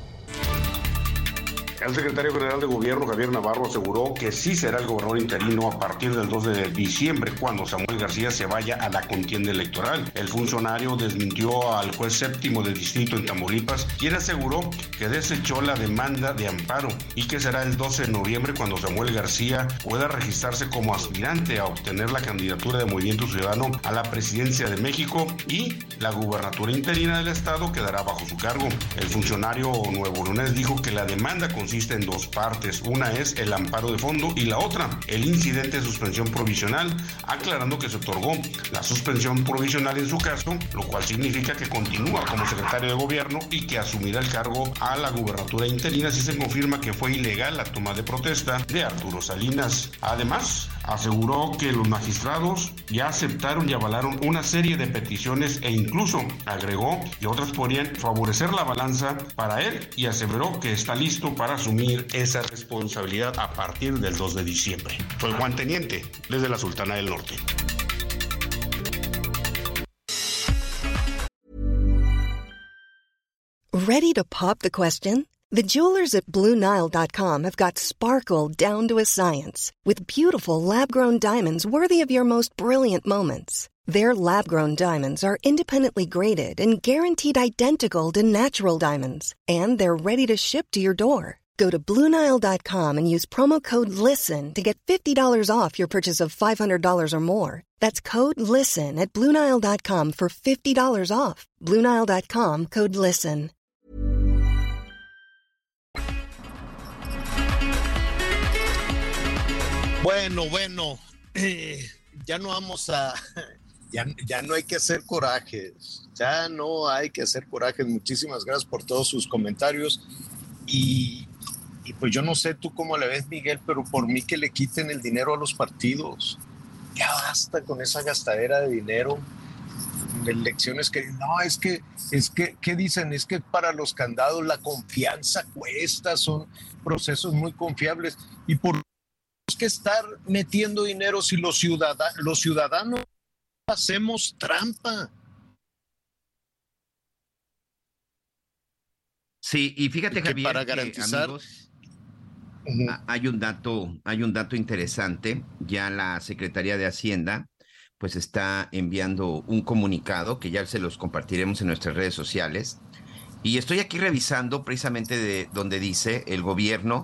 El secretario general de Gobierno, Javier Navarro, aseguró que sí será el gobernador interino a partir del 2 de diciembre, cuando Samuel García se vaya a la contienda electoral. El funcionario desmintió al juez séptimo del distrito en Tamaulipas, quien aseguró que desechó la demanda de amparo y que será el 12 de noviembre cuando Samuel García pueda registrarse como aspirante a obtener la candidatura de Movimiento Ciudadano a la presidencia de México y la gubernatura interina del estado quedará bajo su cargo. El funcionario nuevo lunes dijo que la demanda consiste en dos partes. Una es el amparo de fondo y la otra, el incidente de suspensión provisional, aclarando que se otorgó la suspensión provisional en su caso, lo cual significa que continúa como secretario de gobierno y que asumirá el cargo a la gubernatura interina si se confirma que fue ilegal la toma de protesta de Arturo Salinas. Además, aseguró que los magistrados ya aceptaron y avalaron una serie de peticiones e incluso agregó que otras podrían favorecer la balanza para él y aseveró que está listo para asumir esa responsabilidad a partir del 2 de diciembre. Soy Juan Teniente, desde la Sultana del Norte. Ready to pop the question? The jewelers at BlueNile.com have got sparkle down to a science with beautiful lab grown diamonds worthy of your most brilliant moments. Their lab grown diamonds are independently graded and guaranteed identical to natural diamonds, and they're ready to ship to your door. Go to BlueNile.com and use promo code LISTEN to get $50 off your purchase of $500 or more. That's code LISTEN at BlueNile.com for $50 off. BlueNile.com code LISTEN. Bueno, bueno, eh, ya no vamos a, *laughs* ya, ya no hay que hacer corajes, ya no hay que hacer corajes. Muchísimas gracias por todos sus comentarios y, y pues yo no sé tú cómo le ves, Miguel, pero por mí que le quiten el dinero a los partidos. Ya basta con esa gastadera de dinero de elecciones que no es que es que qué dicen es que para los candados la confianza cuesta son procesos muy confiables. Y por que estar metiendo dinero si los ciudadanos los ciudadanos hacemos trampa. Sí, y fíjate, Y que Javier, para que, garantizar- amigos, a- hay un dato, hay un dato interesante. Ya la Secretaría de Hacienda, pues está enviando un comunicado que ya se los compartiremos en nuestras redes sociales. Y estoy aquí revisando precisamente de donde dice el gobierno,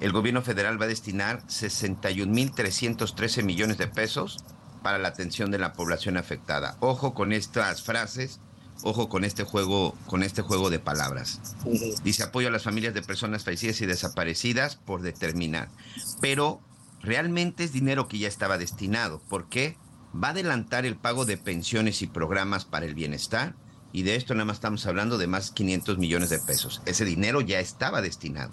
el gobierno federal va a destinar 61.313 millones de pesos para la atención de la población afectada. Ojo con estas frases, ojo con este juego, con este juego de palabras. Dice apoyo a las familias de personas fallecidas y desaparecidas por determinar. Pero realmente es dinero que ya estaba destinado. ¿Por qué? Va a adelantar el pago de pensiones y programas para el bienestar y de esto nada más estamos hablando de más de 500 millones de pesos. Ese dinero ya estaba destinado.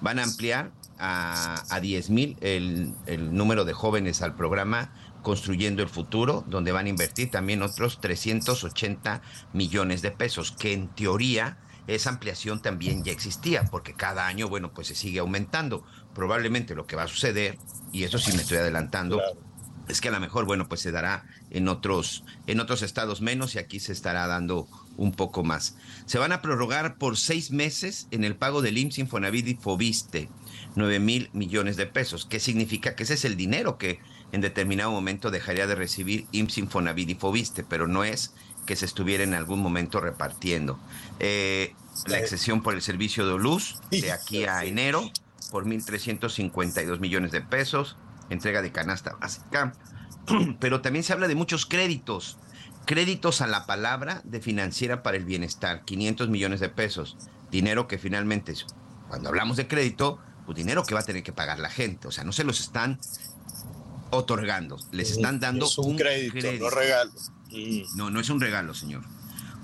Van a ampliar a, a 10 mil el, el número de jóvenes al programa Construyendo el Futuro, donde van a invertir también otros 380 millones de pesos, que en teoría esa ampliación también ya existía, porque cada año, bueno, pues se sigue aumentando. Probablemente lo que va a suceder, y eso sí me estoy adelantando, es que a lo mejor, bueno, pues se dará en otros, en otros estados menos y aquí se estará dando un poco más. Se van a prorrogar por seis meses en el pago del IMSS, Infonavit y Fobiste, 9 mil millones de pesos. ¿Qué significa? Que ese es el dinero que en determinado momento dejaría de recibir IMSS, Infonavit y Fobiste, pero no es que se estuviera en algún momento repartiendo. Eh, la excesión por el servicio de luz de aquí a enero por 1.352 millones de pesos, entrega de canasta básica, *clears throat* pero también se habla de muchos créditos, créditos a la palabra de financiera para el bienestar, 500 millones de pesos, dinero que finalmente, cuando hablamos de crédito, pues dinero que va a tener que pagar la gente, o sea, no se los están otorgando, les están dando Es un crédito, no regalo. No, no es un regalo, señor.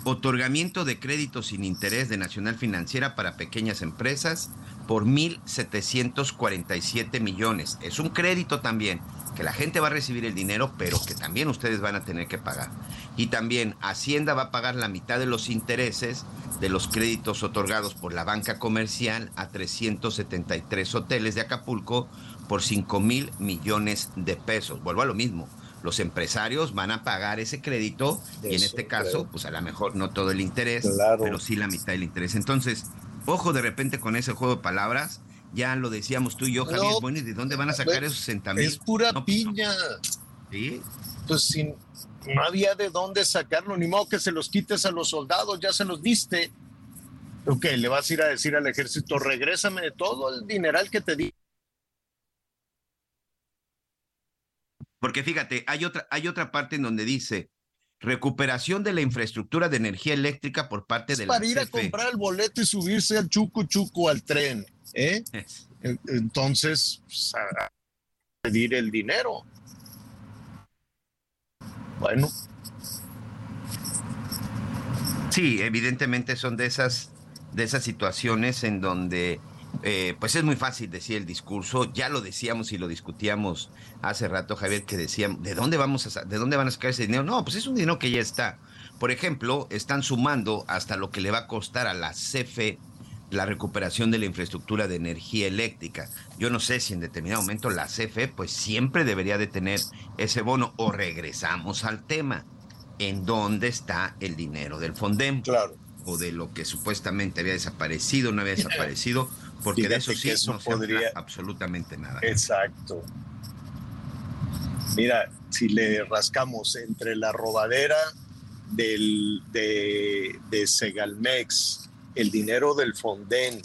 Otorgamiento de créditos sin interés de Nacional Financiera para pequeñas empresas por 1.747 millones. Es un crédito también, que la gente va a recibir el dinero, pero que también ustedes van a tener que pagar. Y también Hacienda va a pagar la mitad de los intereses de los créditos otorgados por la banca comercial a 373 hoteles de Acapulco por 5 mil millones de pesos. Vuelvo a lo mismo los empresarios van a pagar ese crédito y en este caso, pues a lo mejor no todo el interés, pero sí la mitad del interés. Entonces, ojo de repente con ese juego de palabras, ya lo decíamos tú y yo, Javier, No, bueno, ¿y de dónde van a sacar esos 60 mil? Es pura piña. Sí. Pues sin, no había de dónde sacarlo, ni modo que se los quites a los soldados, ya se los diste. Ok, le vas a ir a decir al ejército, regrésame todo el dineral que te di. Porque fíjate, hay otra, hay otra parte en donde dice recuperación de la infraestructura de energía eléctrica por parte de la para ir a CFE. comprar el boleto y subirse al chucu chucu al tren. ¿eh? *laughs* En- Entonces, pues, a pedir el dinero. Bueno, Sí, evidentemente son de esas, de esas situaciones en donde eh, pues es muy fácil decir el discurso. Ya lo decíamos y lo discutíamos hace rato, Javier, que decían, ¿de dónde vamos a de dónde van a sacar ese dinero? No, pues es un dinero que ya está. Por ejemplo, están sumando hasta lo que le va a costar a la CFE la recuperación de la infraestructura de energía eléctrica. Yo no sé si en determinado momento la CFE pues siempre debería de tener ese bono o regresamos al tema. ¿En dónde está el dinero del Fondem? Claro. O de lo que supuestamente había desaparecido, no había *clears throat* desaparecido, porque de eso sí eso no se habla podría- absolutamente nada. exacto. Mira, si le rascamos entre la robadera del, de, de Segalmex, el dinero del Fonden,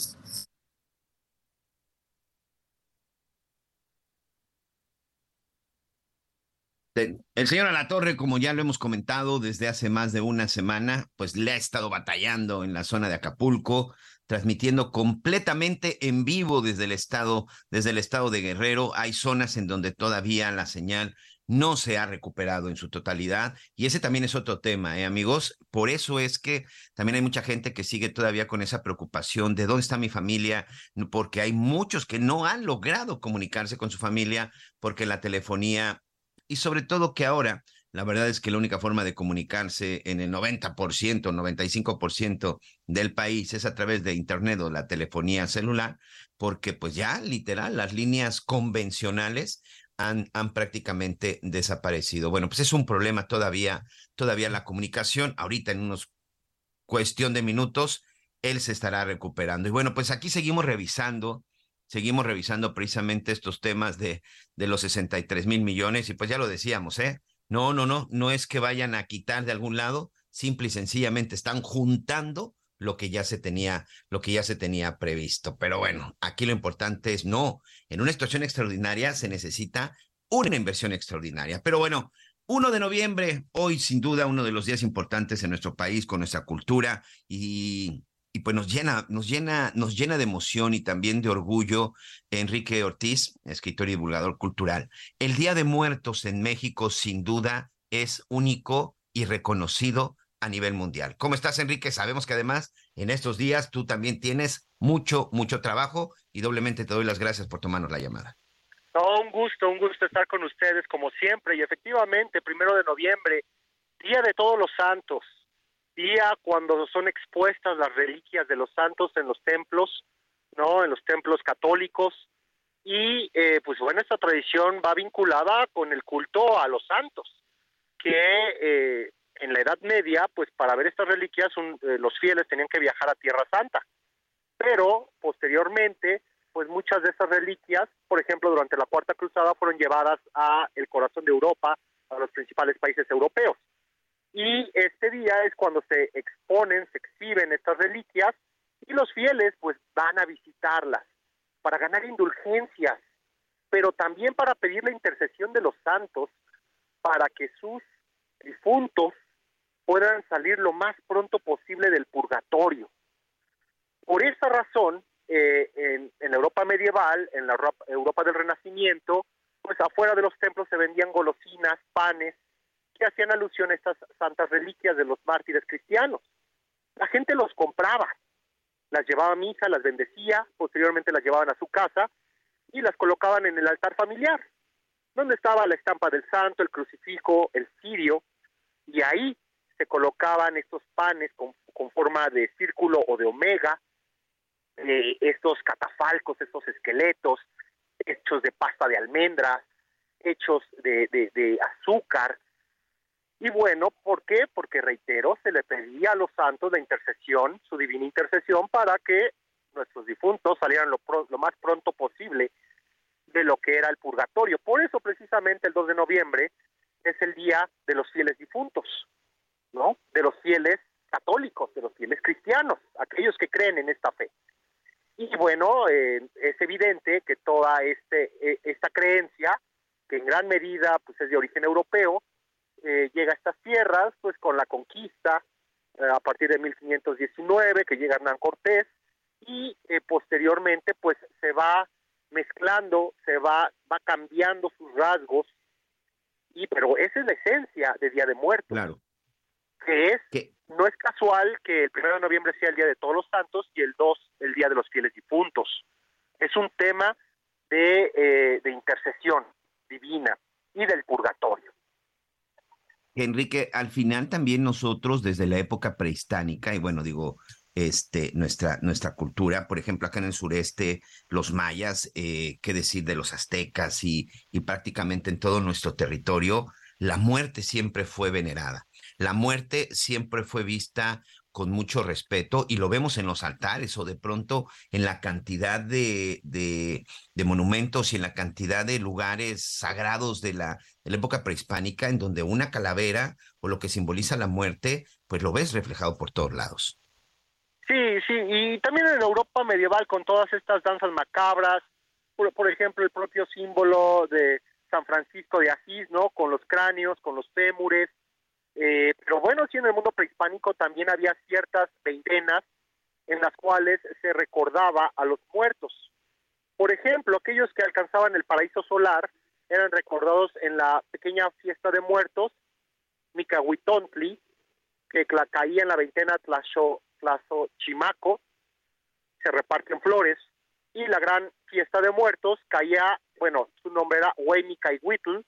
El señor Alatorre, como ya lo hemos comentado desde hace más de una semana, pues le ha estado batallando en la zona de Acapulco, transmitiendo completamente en vivo desde el estado, desde el estado de Guerrero. Hay zonas en donde todavía la señal no se ha recuperado en su totalidad y ese también es otro tema, ¿eh, amigos. Por eso es que también hay mucha gente que sigue todavía con esa preocupación de dónde está mi familia, porque hay muchos que no han logrado comunicarse con su familia porque la telefonía y sobre todo que ahora la verdad es que la única forma de comunicarse en el 90%, 95% del país es a través de Internet o la telefonía celular, porque pues ya literal las líneas convencionales han, han prácticamente desaparecido. Bueno, pues es un problema todavía, todavía la comunicación. Ahorita en unos cuestión de minutos, él se estará recuperando. Y bueno, pues aquí seguimos revisando seguimos revisando precisamente estos temas de, de los 63 mil millones y pues ya lo decíamos, ¿eh? No, no, no, no es que vayan a quitar de algún lado, simple y sencillamente están juntando lo que ya se tenía, lo que ya se tenía previsto. Pero bueno, aquí lo importante es no, en una situación extraordinaria se necesita una inversión extraordinaria. Pero bueno, 1 de noviembre, hoy sin duda uno de los días importantes en nuestro país con nuestra cultura y y pues nos llena, nos llena, nos llena de emoción y también de orgullo Enrique Ortiz, escritor y divulgador cultural. El Día de Muertos en México sin duda es único y reconocido a nivel mundial. ¿Cómo estás, Enrique? Sabemos que además en estos días tú también tienes mucho, mucho trabajo y doblemente te doy las gracias por tomarnos la llamada. Un gusto, un gusto estar con ustedes como siempre y efectivamente, primero de noviembre, Día de Todos los Santos, día cuando son expuestas las reliquias de los santos en los templos, ¿no? En los templos católicos y eh, pues bueno, esta tradición va vinculada con el culto a los santos, que eh, en la Edad Media, pues para ver estas reliquias eh, los fieles tenían que viajar a Tierra Santa, pero posteriormente, pues muchas de estas reliquias, por ejemplo, durante la Cuarta Cruzada fueron llevadas a el corazón de Europa, a los principales países europeos. Y este día es cuando se exponen, se exhiben estas reliquias y los fieles pues van a visitarlas para ganar indulgencias, pero también para pedir la intercesión de los santos para que sus difuntos puedan salir lo más pronto posible del purgatorio. Por esa razón, eh, en, Europa medieval, en la Europa del Renacimiento, pues afuera de los templos se vendían golosinas, panes, que hacían alusión a estas santas reliquias de los mártires cristianos. La gente los compraba, las llevaba a misa, las bendecía, posteriormente las llevaban a su casa y las colocaban en el altar familiar, donde estaba la estampa del santo, el crucifijo, el cirio, y ahí se colocaban estos panes con, forma de círculo o de omega, eh, estos catafalcos, estos esqueletos, hechos de pasta de almendras, hechos de azúcar, y bueno, ¿por qué? Porque reitero, se le pedía a los santos la intercesión, su divina intercesión, para que nuestros difuntos salieran lo, lo más pronto posible de lo que era el purgatorio. Por eso precisamente el 2 de noviembre es el día de los fieles difuntos, ¿no? De los fieles católicos, de los fieles cristianos, aquellos que creen en esta fe. Y bueno, eh, es evidente que toda este, eh, esta creencia, que en gran medida pues, es de origen europeo, eh, llega a estas tierras pues con la conquista eh, a partir de 1519 que llega Hernán Cortés y eh, posteriormente pues se va mezclando, se va va cambiando sus rasgos y pero esa es la esencia de Día de Muertos. Claro. Que es no es casual que el primero de noviembre sea el Día de Todos los Santos y el 2 el Día de los Fieles Difuntos. Es un tema de, de intercesión divina y del purgatorio. Enrique, al final también nosotros desde la época prehispánica, y bueno, digo, este, nuestra, nuestra cultura, por ejemplo, acá en el sureste, los mayas, eh, qué decir de los aztecas y, y prácticamente en todo nuestro territorio, la muerte siempre fue venerada. La muerte siempre fue vista con mucho respeto y lo vemos en los altares o de pronto en la cantidad de, de, monumentos y en la cantidad de lugares sagrados de la, época prehispánica en donde una calavera o lo que simboliza la muerte, pues lo ves reflejado por todos lados. Sí, sí, y también en Europa medieval con todas estas danzas macabras, por, por ejemplo el propio símbolo de San Francisco de Asís, ¿no? Con los cráneos, con los fémures, eh, pero bueno, sí en el mundo prehispánico también había ciertas veintenas en las cuales se recordaba a los muertos. Por ejemplo, aquellos que alcanzaban el paraíso solar eran recordados en la pequeña fiesta de muertos, Micahuitontli, que caía en la veintena Tlazo, Chimaco, se reparten flores, y la gran fiesta de muertos caía, bueno, su nombre era Huaymicahuitl,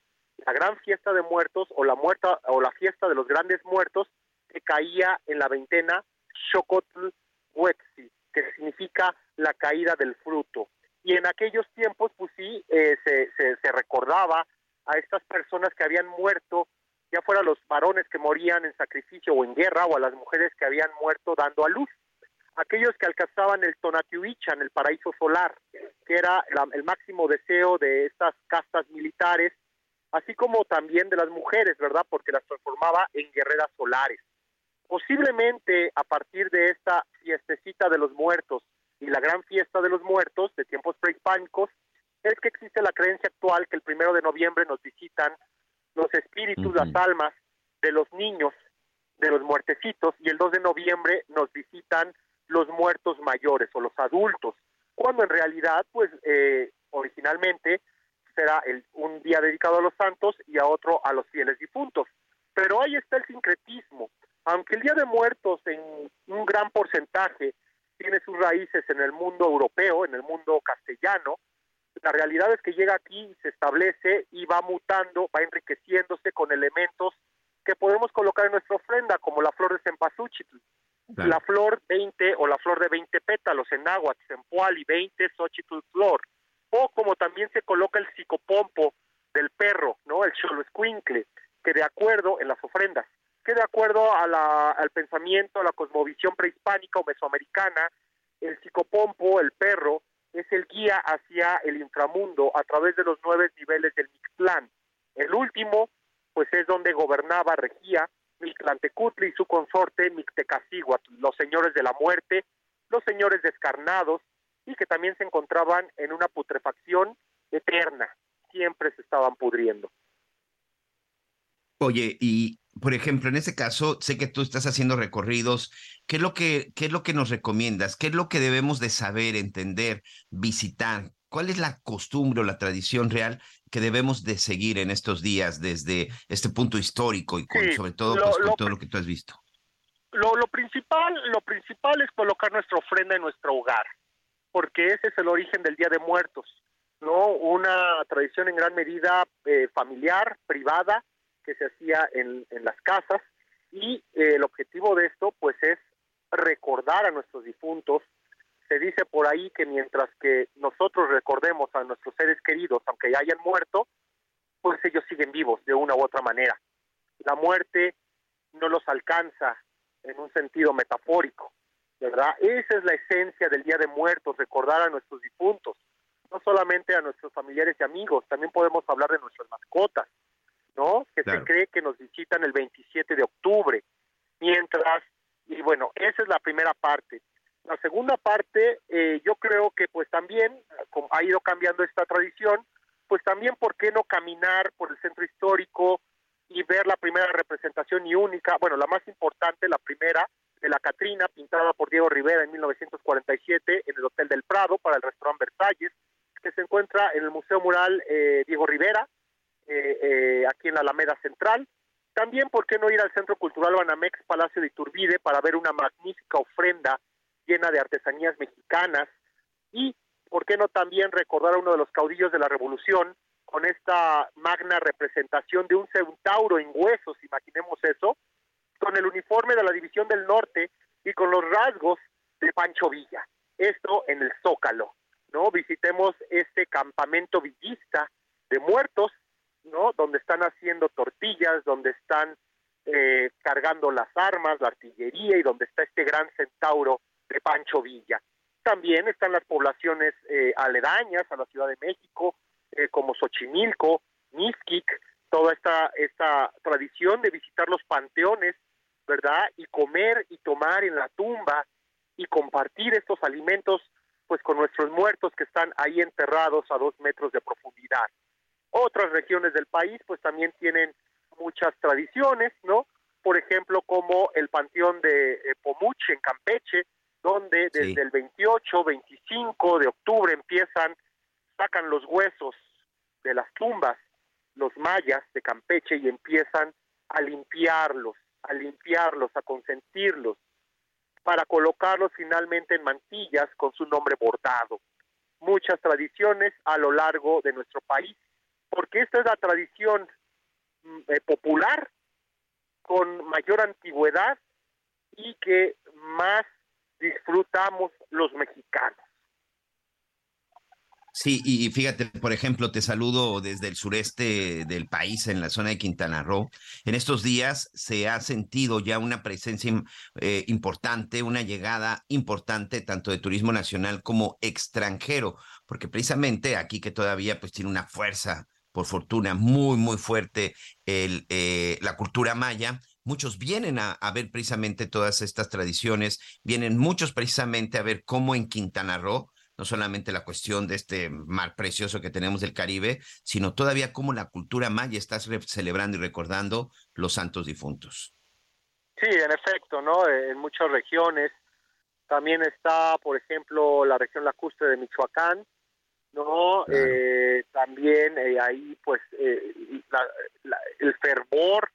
la gran fiesta de muertos o la muerta o la fiesta de los grandes muertos que caía en la veintena Xocotl Huexi, que significa la caída del fruto. Y en aquellos tiempos, pues sí, eh, se, se, recordaba a estas personas que habían muerto, ya fuera los varones que morían en sacrificio o en guerra, o a las mujeres que habían muerto dando a luz. Aquellos que alcanzaban el Tonatiuhichan, el paraíso solar, que era el máximo deseo de estas castas militares así como también de las mujeres, ¿verdad? Porque las transformaba en guerreras solares. Posiblemente a partir de esta fiestecita de los muertos y la gran fiesta de los muertos de tiempos prehispánicos, es que existe la creencia actual que el primero de noviembre nos visitan los espíritus, las almas de los niños, de los muertecitos, y el 2 de noviembre nos visitan los muertos mayores o los adultos, cuando en realidad, pues eh, originalmente será el, un día dedicado a los santos y a otro a los fieles difuntos. Pero ahí está el sincretismo. Aunque el Día de Muertos en un gran porcentaje tiene sus raíces en el mundo europeo, en el mundo castellano, la realidad es que llega aquí, se establece y va mutando, va enriqueciéndose con elementos que podemos colocar en nuestra ofrenda, como la flor de cempasúchil, la flor 20 o la flor de 20 pétalos en agua, y 20 xochitl flor, o como también se coloca el psicopompo del perro, ¿no? El escuincle, que de acuerdo en las ofrendas, que de acuerdo a la, al pensamiento, a la cosmovisión prehispánica o mesoamericana, el psicopompo, el perro, es el guía hacia el inframundo a través de los nueve niveles del Mictlán. El último, pues es donde gobernaba, regía Mictlantecutli y su consorte Mictecacíhuatl, los señores de la muerte, los señores descarnados, y que también se encontraban en una putrefacción eterna, siempre se estaban pudriendo. Oye, y por ejemplo, en ese caso, sé que tú estás haciendo recorridos. ¿Qué es lo que, qué es lo que nos recomiendas? ¿Qué es lo que debemos de saber, entender, visitar? ¿Cuál es la costumbre o la tradición real que debemos de seguir en estos días desde este punto histórico y sobre todo pues, con todo lo que tú has visto? Lo, lo, principal, lo principal es colocar nuestra ofrenda en nuestro hogar, porque ese es el origen del Día de Muertos, ¿no? Una tradición en gran medida eh, familiar, privada, que se hacía en, las casas y eh, el objetivo de esto pues es recordar a nuestros difuntos. Se dice por ahí que mientras que nosotros recordemos a nuestros seres queridos, aunque ya hayan muerto, pues ellos siguen vivos de una u otra manera. La muerte no los alcanza en un sentido metafórico, ¿verdad? Esa es la esencia del Día de Muertos, recordar a nuestros difuntos, no solamente a nuestros familiares y amigos, también podemos hablar de nuestras mascotas, ¿no? Que se cree que nos visitan el 27 de octubre. Mientras, y bueno, esa es la primera parte. La segunda parte, eh, yo creo que pues también, como ha ido cambiando esta tradición, pues también, ¿por qué no caminar por el centro histórico y ver la primera representación y única, bueno, la más importante, la primera, de la Catrina, pintada por Diego Rivera en 1947 en el Hotel del Prado para el restaurante Versalles, que se encuentra en el Museo Mural eh, Diego Rivera, eh, eh, aquí en la Alameda Central. También, ¿por qué no ir al Centro Cultural Banamex Palacio de Iturbide para ver una magnífica ofrenda llena de artesanías mexicanas? Y, ¿por qué no también recordar a uno de los caudillos de la Revolución con esta magna representación de un centauro en huesos, imaginemos eso, con el uniforme de la División del Norte y con los rasgos de Pancho Villa? Esto en el Zócalo, ¿no? Visitemos este campamento villista de muertos ¿no? Donde están haciendo tortillas, donde están eh, cargando las armas, la artillería y donde está este gran centauro de Pancho Villa. También están las poblaciones eh, aledañas a la Ciudad de México, eh, como Xochimilco, Mixquic, toda esta, esta tradición de visitar los panteones, ¿verdad? Y comer y tomar en la tumba y compartir estos alimentos pues con nuestros muertos que están ahí enterrados a dos metros de profundidad. Otras regiones del país pues también tienen muchas tradiciones, ¿no? Por ejemplo, como el Panteón de eh, Pomuche en Campeche, donde desde el 28, 25 de octubre empiezan, sacan los huesos de las tumbas, los mayas de Campeche y empiezan a limpiarlos, a limpiarlos, a consentirlos, para colocarlos finalmente en mantillas con su nombre bordado. Muchas tradiciones a lo largo de nuestro país porque esta es la tradición mm, eh, popular con mayor antigüedad y que más disfrutamos los mexicanos. Sí, y fíjate, por ejemplo, te saludo desde el sureste del país, en la zona de Quintana Roo. En estos días se ha sentido ya una presencia eh, importante, una llegada importante tanto de turismo nacional como extranjero, porque precisamente aquí que todavía pues tiene una fuerza por fortuna, muy, muy fuerte eh, la cultura maya. Muchos vienen a, ver precisamente todas estas tradiciones, vienen muchos precisamente a ver cómo en Quintana Roo, no solamente la cuestión de este mar precioso que tenemos del Caribe, sino todavía cómo la cultura maya está celebrando y recordando los santos difuntos. Sí, en efecto, ¿no? En muchas regiones. También está, por ejemplo, la región lacustre de Michoacán, ¿no? Eh, también eh, ahí, pues, eh, el fervor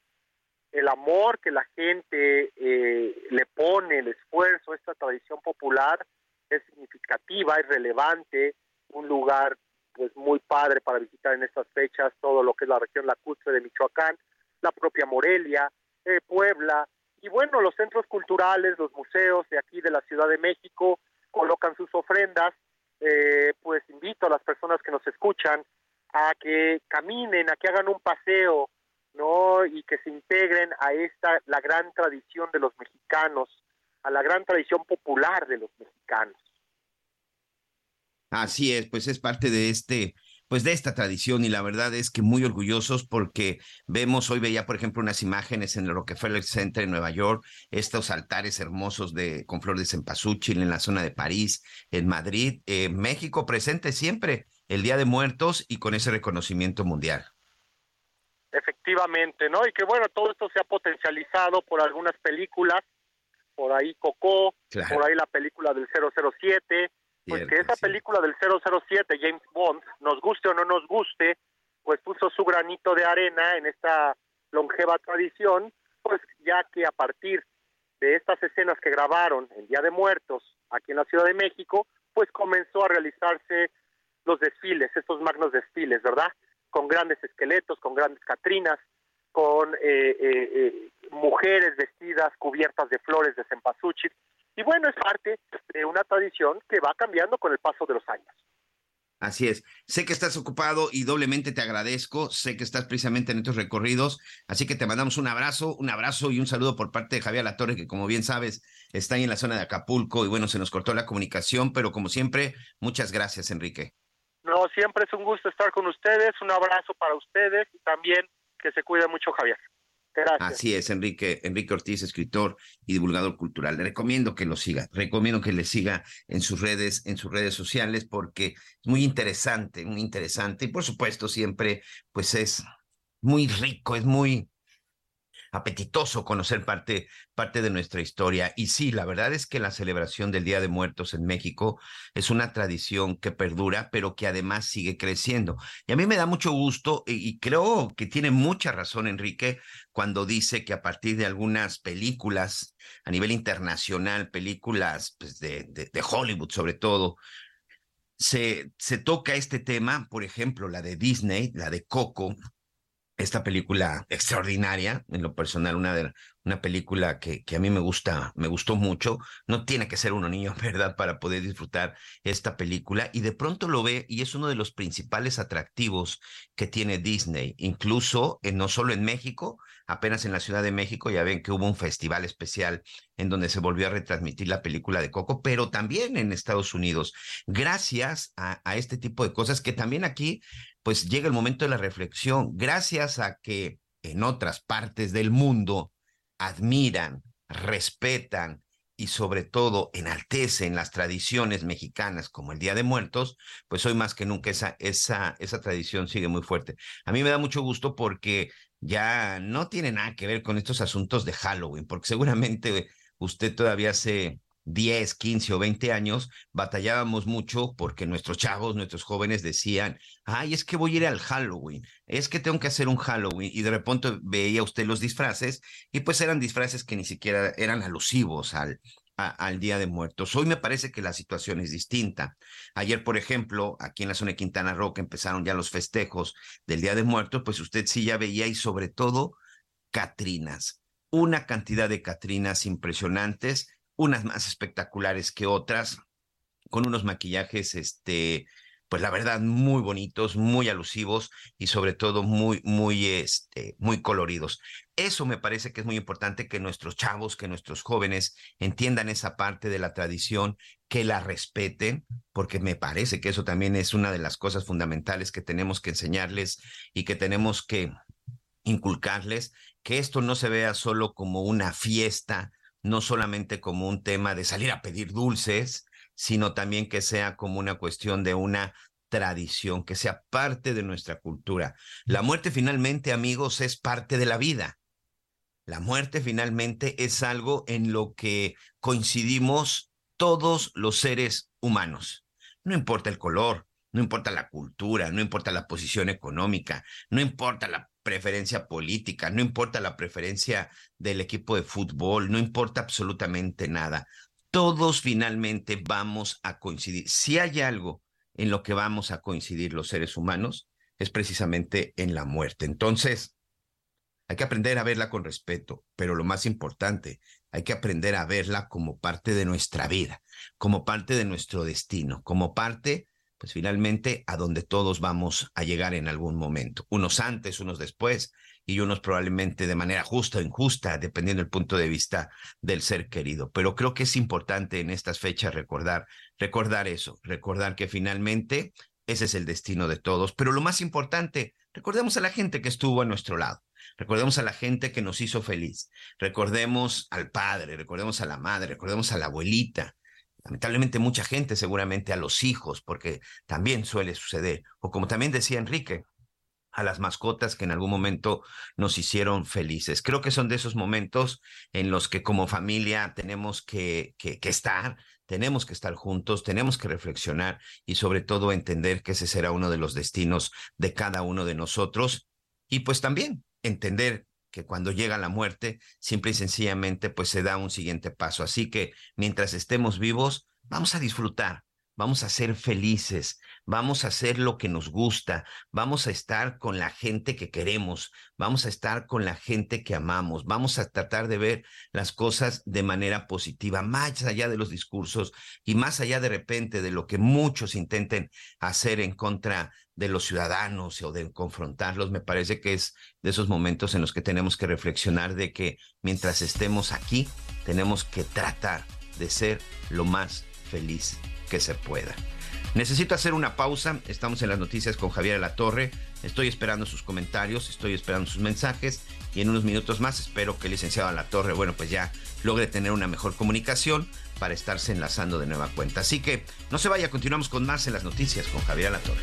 el amor que la gente eh, le pone, el esfuerzo, esta tradición popular es significativa, es relevante, un lugar pues muy padre para visitar en estas fechas, todo lo que es la región lacustre de Michoacán, la propia Morelia, eh, Puebla, y bueno, los centros culturales, los museos de aquí de la Ciudad de México colocan sus ofrendas, eh, pues invito a las personas que nos escuchan a que caminen, a que hagan un paseo, ¿no? Y que se integren a esta, la gran tradición de los mexicanos, a la gran tradición popular de los mexicanos. Así es, pues es parte de este, pues de esta tradición y la verdad es que muy orgullosos porque vemos, hoy veía por ejemplo unas imágenes en el Rockefeller Center en Nueva York, estos altares hermosos de con flor de cempasúchil en la zona de París, en Madrid, eh, México presente siempre el Día de Muertos y con ese reconocimiento mundial. Efectivamente, ¿no? Y que bueno, todo esto se ha potencializado por algunas películas, por ahí Coco, por ahí la película del 007, pues que esa película del 007, James Bond, nos guste o no nos guste, pues puso su granito de arena en esta longeva tradición, pues ya que a partir de estas escenas que grabaron en Día de Muertos aquí en la Ciudad de México, pues comenzó a realizarse los desfiles, estos magnos desfiles, ¿verdad? Con grandes esqueletos, con grandes catrinas, con eh, eh, eh, mujeres vestidas cubiertas de flores de cempasúchil, y bueno, es parte de una tradición que va cambiando con el paso de los años. Así es. Sé que estás ocupado y doblemente te agradezco. Sé que estás precisamente en estos recorridos. Así que te mandamos un abrazo, un abrazo y un saludo por parte de Javier Latorre, que como bien sabes, está ahí en la zona de Acapulco. Y bueno, se nos cortó la comunicación, pero como siempre, muchas gracias, Enrique. No, siempre es un gusto estar con ustedes. Un abrazo para ustedes y también que se cuide mucho, Javier. Así es, Enrique, Enrique Ortiz, escritor y divulgador cultural. Le recomiendo que lo siga, recomiendo que le siga en sus redes, en sus redes sociales, porque es muy interesante, muy interesante. Y por supuesto, siempre, pues es muy rico, es muy, apetitoso conocer parte, parte de nuestra historia. Y sí, la verdad es que la celebración del Día de Muertos en México es una tradición que perdura, pero que además sigue creciendo. Y a mí me da mucho gusto y, creo que tiene mucha razón Enrique cuando dice que a partir de algunas películas a nivel internacional, películas pues, de, de, de Hollywood sobre todo, se, se, toca este tema, por ejemplo, la de Disney, la de Coco, esta película extraordinaria, en lo personal, una, de, una película que, que a mí me gusta, me gustó mucho. No tiene que ser uno niño, *laughs* ¿verdad?, para poder disfrutar esta película. Y de pronto lo ve y es uno de los principales atractivos que tiene Disney, incluso en, no solo en México, apenas en la Ciudad de México, ya ven que hubo un festival especial en donde se volvió a retransmitir la película de Coco, pero también en Estados Unidos, gracias a, a este tipo de cosas que también aquí pues llega el momento de la reflexión. Gracias a que en otras partes del mundo admiran, respetan y sobre todo enaltecen las tradiciones mexicanas como el Día de Muertos, pues hoy más que nunca esa, esa, esa tradición sigue muy fuerte. A mí me da mucho gusto porque ya no tiene nada que ver con estos asuntos de Halloween, porque seguramente usted todavía se 10, 15 o 20 años, batallábamos mucho porque nuestros chavos, nuestros jóvenes decían, ay, es que voy a ir al Halloween, es que tengo que hacer un Halloween. Y de repente veía usted los disfraces y pues eran disfraces que ni siquiera eran alusivos al, al Día de Muertos. Hoy me parece que la situación es distinta. Ayer, por ejemplo, aquí en la zona de Quintana Roo, que empezaron ya los festejos del Día de Muertos, pues usted sí ya veía y sobre todo Catrinas, una cantidad de Catrinas impresionantes unas más espectaculares que otras, con unos maquillajes, este, pues la verdad, muy bonitos, muy alusivos y sobre todo muy, muy, este, muy coloridos. Eso me parece que es muy importante que nuestros chavos, que nuestros jóvenes entiendan esa parte de la tradición, que la respeten, porque me parece que eso también es una de las cosas fundamentales que tenemos que enseñarles y que tenemos que inculcarles, que esto no se vea solo como una fiesta, no solamente como un tema de salir a pedir dulces, sino también que sea como una cuestión de una tradición, que sea parte de nuestra cultura. La muerte finalmente, amigos, es parte de la vida. La muerte finalmente es algo en lo que coincidimos todos los seres humanos. No importa el color, no importa la cultura, no importa la posición económica, no importa la preferencia política, no importa la preferencia del equipo de fútbol, no importa absolutamente nada. Todos finalmente vamos a coincidir. Si hay algo en lo que vamos a coincidir los seres humanos, es precisamente en la muerte. Entonces, hay que aprender a verla con respeto, pero lo más importante, hay que aprender a verla como parte de nuestra vida, como parte de nuestro destino, como parte pues finalmente a donde todos vamos a llegar en algún momento, unos antes, unos después y unos probablemente de manera justa o injusta, dependiendo del punto de vista del ser querido. Pero creo que es importante en estas fechas recordar, recordar eso, recordar que finalmente ese es el destino de todos. Pero lo más importante, recordemos a la gente que estuvo a nuestro lado. Recordemos a la gente que nos hizo feliz. Recordemos al padre, recordemos a la madre, recordemos a la abuelita, lamentablemente mucha gente, seguramente a los hijos, porque también suele suceder, o como también decía Enrique, a las mascotas que en algún momento nos hicieron felices. Creo que son de esos momentos en los que como familia tenemos que, que, que estar, tenemos que estar juntos, tenemos que reflexionar y sobre todo entender que ese será uno de los destinos de cada uno de nosotros y pues también entender que cuando llega la muerte, simple y sencillamente, pues se da un siguiente paso. Así que mientras estemos vivos, vamos a disfrutar, vamos a ser felices, vamos a hacer lo que nos gusta, vamos a estar con la gente que queremos, vamos a estar con la gente que amamos, vamos a tratar de ver las cosas de manera positiva, más allá de los discursos y más allá de repente de lo que muchos intenten hacer en contra de los ciudadanos o de confrontarlos, me parece que es de esos momentos en los que tenemos que reflexionar de que mientras estemos aquí, tenemos que tratar de ser lo más feliz que se pueda. Necesito hacer una pausa, estamos en las noticias con Javier La Torre, estoy esperando sus comentarios, estoy esperando sus mensajes y en unos minutos más espero que el licenciado La Torre, bueno, pues ya logre tener una mejor comunicación para estarse enlazando de nueva cuenta. Así que no se vaya, continuamos con más en las noticias con Javier La Torre.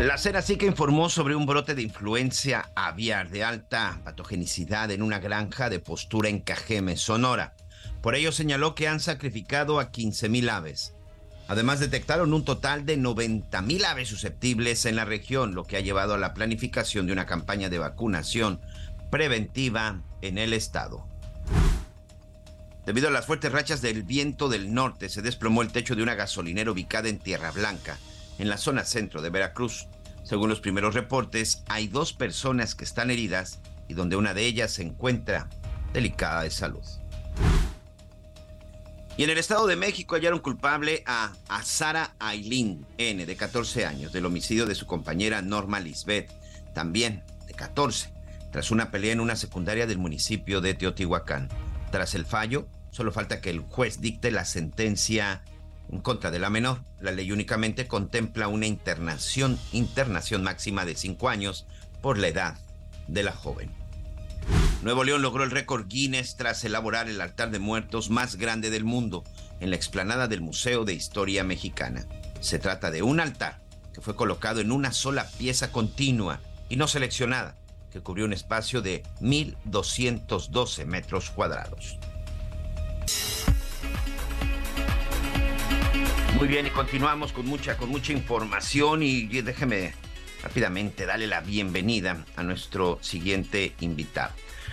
La que informó sobre un brote de influencia aviar de alta patogenicidad en una granja de postura en Cajeme, Sonora. Por ello señaló que han sacrificado a 15.000 aves. Además detectaron un total de 90.000 aves susceptibles en la región, lo que ha llevado a la planificación de una campaña de vacunación preventiva en el estado. Debido a las fuertes rachas del viento del norte, se desplomó el techo de una gasolinera ubicada en Tierra Blanca en la zona centro de Veracruz. Según los primeros reportes, hay dos personas que están heridas y donde una de ellas se encuentra delicada de salud. Y en el Estado de México hallaron culpable a, a Sara Aileen N, de 14 años, del homicidio de su compañera Norma Lisbeth, también de 14, tras una pelea en una secundaria del municipio de Teotihuacán. Tras el fallo, solo falta que el juez dicte la sentencia en contra de la menor. La ley únicamente contempla una internación, internación máxima de cinco años por la edad de la joven. Nuevo León logró el récord Guinness tras elaborar el altar de muertos más grande del mundo en la explanada del Museo de Historia Mexicana. Se trata de un altar que fue colocado en una sola pieza continua y no seleccionada, que cubrió un espacio de 1.212 metros cuadrados. Muy bien, y continuamos con mucha, con mucha información y déjeme rápidamente darle la bienvenida a nuestro siguiente invitado.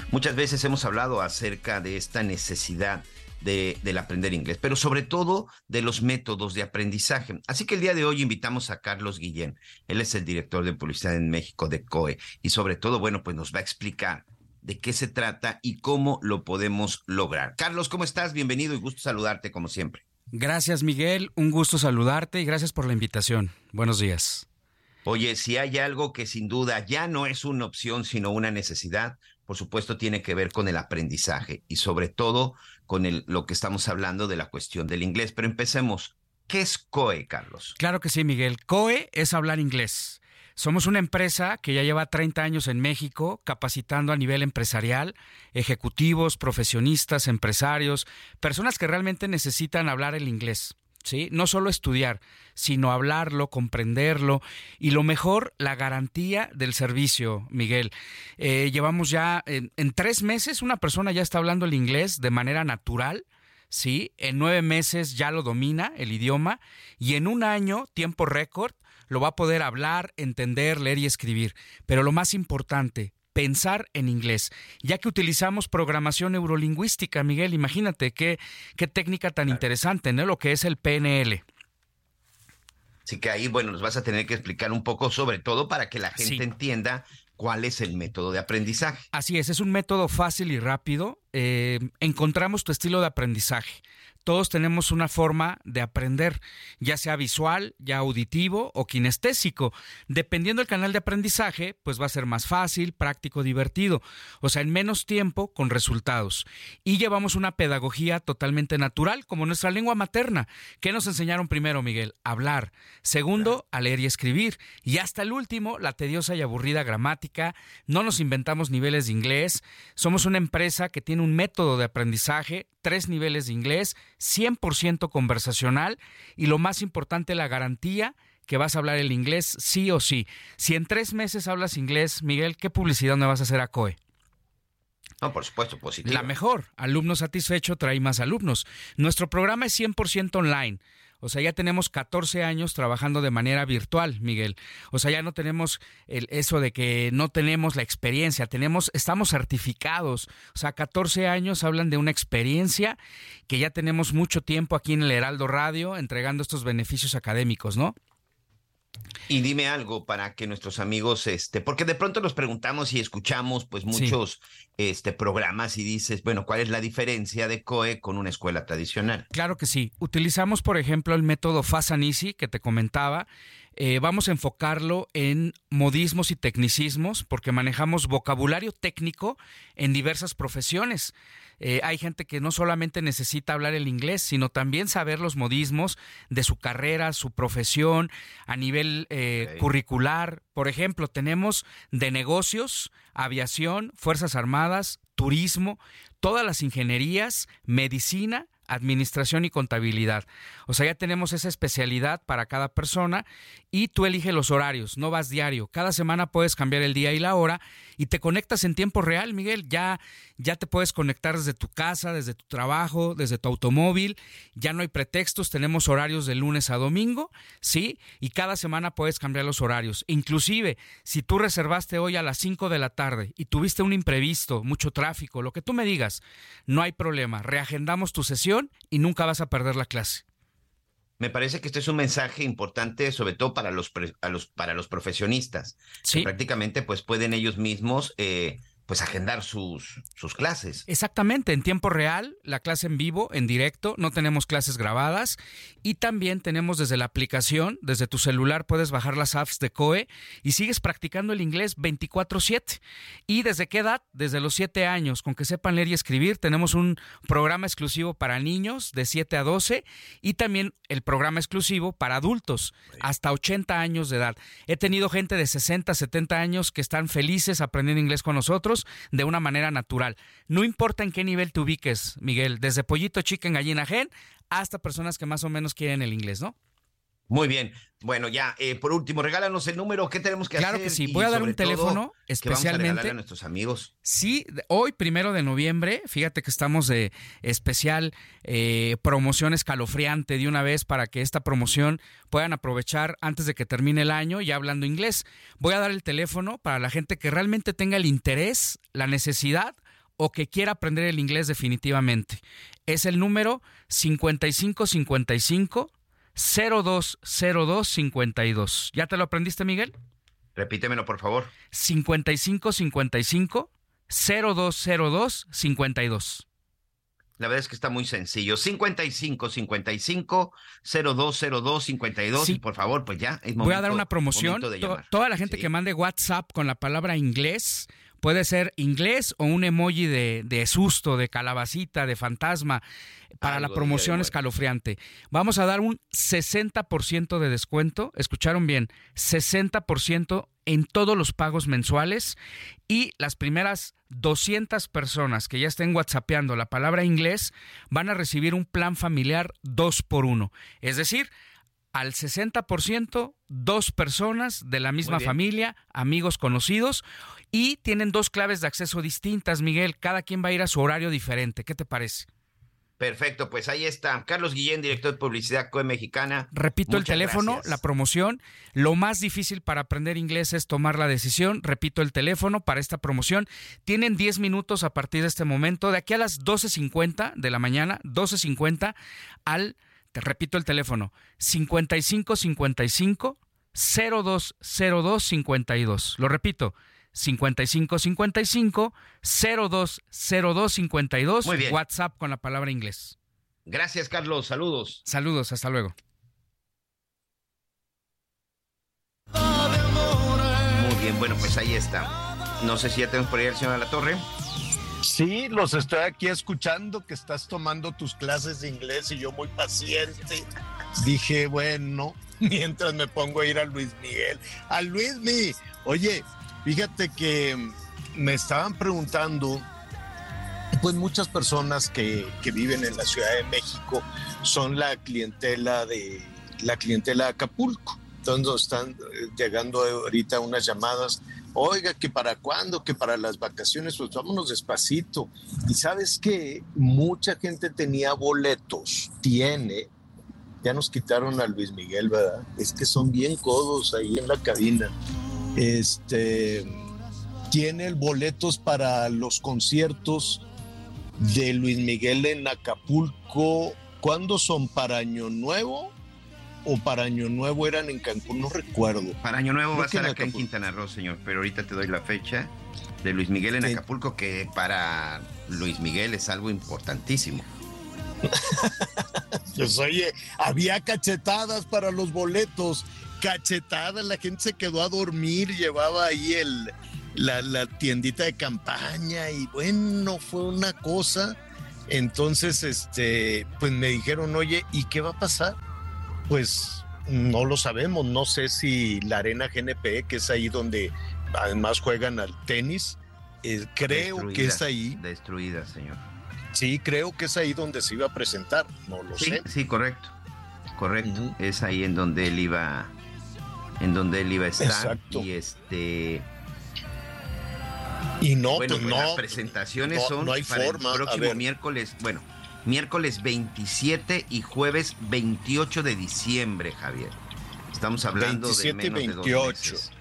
Muchas veces hemos hablado acerca de esta necesidad de, del aprender inglés, pero sobre todo de los métodos de aprendizaje. Así que el día de hoy invitamos a Carlos Guillén. Él es el director de publicidad en México de COE y sobre todo, bueno, pues nos va a explicar de qué se trata y cómo lo podemos lograr. Carlos, ¿cómo estás? Bienvenido y gusto saludarte como siempre. Gracias Miguel, un gusto saludarte y gracias por la invitación. Buenos días. Oye, si hay algo que sin duda ya no es una opción, sino una necesidad, por supuesto tiene que ver con el aprendizaje y sobre todo con el, lo que estamos hablando de la cuestión del inglés. Pero empecemos. ¿Qué es COE, Carlos? Claro que sí, Miguel. COE es hablar inglés. Somos una empresa que ya lleva 30 años en México capacitando a nivel empresarial, ejecutivos, profesionistas, empresarios, personas que realmente necesitan hablar el inglés. ¿Sí? No solo estudiar, sino hablarlo, comprenderlo y lo mejor, la garantía del servicio, Miguel. Eh, llevamos ya en, en, tres meses, una persona ya está hablando el inglés de manera natural, ¿sí? En nueve meses ya lo domina el idioma y en un año, tiempo récord, lo va a poder hablar, entender, leer y escribir. Pero lo más importante, pensar en inglés, ya que utilizamos programación neurolingüística, Miguel, imagínate qué, qué técnica tan interesante, ¿no? Lo que es el PNL. Así que ahí, bueno, nos vas a tener que explicar un poco, sobre todo para que la gente Sí. entienda cuál es el método de aprendizaje. Así es, es un método fácil y rápido. Eh, encontramos tu estilo de aprendizaje. Todos tenemos una forma de aprender, ya sea visual, ya auditivo o kinestésico. Dependiendo del canal de aprendizaje, pues va a ser más fácil, práctico, divertido. O sea, en menos tiempo, con resultados. Y llevamos una pedagogía totalmente natural, como nuestra lengua materna. ¿Qué nos enseñaron primero, Miguel? Hablar. Segundo, a leer y escribir. Y hasta el último, la tediosa y aburrida gramática. No nos inventamos niveles de inglés. Somos una empresa que tiene un método de aprendizaje, tres niveles de inglés, 100% conversacional y lo más importante, la garantía que vas a hablar el inglés sí o sí. Si en tres meses hablas inglés, Miguel, ¿qué publicidad me vas a hacer a COE? No, por supuesto, positivo. La mejor. Alumno satisfecho trae más alumnos. Nuestro programa es 100% online. O sea, ya tenemos 14 años trabajando de manera virtual, Miguel. O sea, ya no tenemos el, eso de que no tenemos la experiencia, tenemos, estamos certificados. O sea, 14 años hablan de una experiencia que ya tenemos mucho tiempo aquí en el Heraldo Radio entregando estos beneficios académicos, ¿no? Y dime algo para que nuestros amigos, este, porque de pronto nos preguntamos y escuchamos pues muchos este, programas y dices, bueno, ¿cuál es la diferencia de COE con una escuela tradicional? Claro que sí. Utilizamos, por ejemplo, el método Fast and Easy que te comentaba. Eh, vamos a enfocarlo en modismos y tecnicismos porque manejamos vocabulario técnico en diversas profesiones. Eh, hay gente que no solamente necesita hablar el inglés, sino también saber los modismos de su carrera, su profesión, a nivel eh, curricular. Por ejemplo, tenemos de negocios, aviación, Fuerzas Armadas, turismo, todas las ingenierías, medicina, administración y contabilidad. O sea, ya tenemos esa especialidad para cada persona y tú eliges los horarios, no vas diario. Cada semana puedes cambiar el día y la hora y te conectas en tiempo real, Miguel. Ya, ya te puedes conectar desde tu casa, desde tu trabajo, desde tu automóvil. Ya no hay pretextos, tenemos horarios de lunes a domingo, ¿sí? Y cada semana puedes cambiar los horarios. Inclusive, si tú reservaste hoy a las 5 de la tarde y tuviste un imprevisto, mucho tráfico, lo que tú me digas, no hay problema. Reagendamos tu sesión y nunca vas a perder la clase. Me parece que este es un mensaje importante, sobre todo para los, pre- a los, para los profesionistas. Sí. Que prácticamente pues pueden ellos mismos eh, pues agendar sus, sus clases. Exactamente, en tiempo real, la clase en vivo, en directo, no tenemos clases grabadas y también tenemos desde la aplicación, desde tu celular puedes bajar las apps de COE y sigues practicando el inglés 24/7. ¿Y desde qué edad? Desde los 7 años, con que sepan leer y escribir, tenemos un programa exclusivo para niños de 7 a 12 y también el programa exclusivo para adultos hasta 80 años de edad. He tenido gente de 60, 70 años que están felices aprendiendo inglés con nosotros de una manera natural. No importa en qué nivel te ubiques, Miguel, desde pollito, chicken, gallina, gen, hasta personas que más o menos quieren el inglés, ¿no? Muy bien. Bueno, ya, eh, por último, regálanos el número. ¿Qué tenemos que Claro hacer? que sí. Voy a dar un teléfono ¿qué vamos a especialmente. a nuestros amigos. Sí, hoy, primero de noviembre, fíjate que estamos de especial eh, promoción escalofriante de una vez para que esta promoción puedan aprovechar antes de que termine el año ya hablando inglés. Voy a dar el teléfono para la gente que realmente tenga el interés, la necesidad o que quiera aprender el inglés definitivamente. Es el número 5555 020252. ¿Ya te lo aprendiste, Miguel? Repítemelo, por favor. 5555 0202 52. La verdad es que está muy sencillo. 55 55 0202 52. Sí. Y por favor, pues ya. es Voy a dar momento- una promoción. momento de To- llamar. toda la gente que mande WhatsApp con la palabra inglés, puede ser inglés o un emoji de, de susto, de calabacita, de fantasma, para la Algo promoción escalofriante. Vamos a dar un 60% de descuento. Escucharon bien, 60% en todos los pagos mensuales y las primeras 200 personas que ya estén whatsappeando la palabra inglés van a recibir un plan familiar 2 por 1. Es decir, al 60%, dos personas de la misma familia, amigos conocidos, y tienen dos claves de acceso distintas, Miguel. Cada quien va a ir a su horario diferente. ¿Qué te parece? Perfecto, pues ahí está. Carlos Guillén, director de publicidad COE Mexicana. Repito el teléfono, gracias. la promoción. Lo más difícil para aprender inglés es tomar la decisión. Repito el teléfono para esta promoción. Tienen 10 minutos a partir de este momento, de aquí a las 12.50 de la mañana, 12.50 al, te repito el teléfono, 5555 020252. Lo repito, 5555 020252. Muy bien. WhatsApp con la palabra inglés. Gracias, Carlos. Saludos. Saludos, hasta luego. Muy bien, bueno, pues ahí está. No sé si ya tenemos por ahí al señor de la Torre. Sí, los estoy aquí escuchando que estás tomando tus clases de inglés y yo muy paciente. Dije, bueno, *laughs* mientras me pongo a ir a Luis Miguel. A Luis Mi. Oye, fíjate que me estaban preguntando, pues muchas personas que, que viven en la Ciudad de México son la clientela de la clientela de Acapulco. Entonces están eh, llegando ahorita unas llamadas oiga, que para cuándo, que para las vacaciones, pues vámonos despacito. Y sabes que mucha gente tenía boletos, tiene, ya nos quitaron a Luis Miguel, ¿verdad? Es que son bien codos ahí en la cabina. Este, tiene boletos para los conciertos de Luis Miguel en Acapulco. ¿Cuándo son? ¿Para Año Nuevo? ¿O para Año Nuevo eran en Cancún? No recuerdo. Para Año Nuevo Creo va a estar en acá en. Quintana Roo, señor, pero ahorita te doy la fecha de Luis Miguel en. Acapulco, que para Luis Miguel es algo importantísimo. *laughs* Pues oye, había cachetadas para los boletos, cachetadas, la gente se quedó a dormir, llevaba ahí el, la, la tiendita de campaña y bueno, fue una cosa. Entonces, este, pues me dijeron, oye, ¿y qué va a pasar? Pues no lo sabemos, no sé si la arena GNP, que es ahí donde además juegan al tenis, eh, creo que es ahí, Destruida, señor. sí, creo que es ahí donde se iba a presentar, no lo Sí, sé. sí, correcto. Correcto. Es ahí en donde él iba, en donde él iba a estar. Exacto. Y este. Y no, bueno, pues pues no. las presentaciones no- son no hay para forma, el próximo miércoles, bueno, miércoles 27 y jueves 28 de diciembre, Javier. Estamos hablando 27 de y menos de dos 28. meses.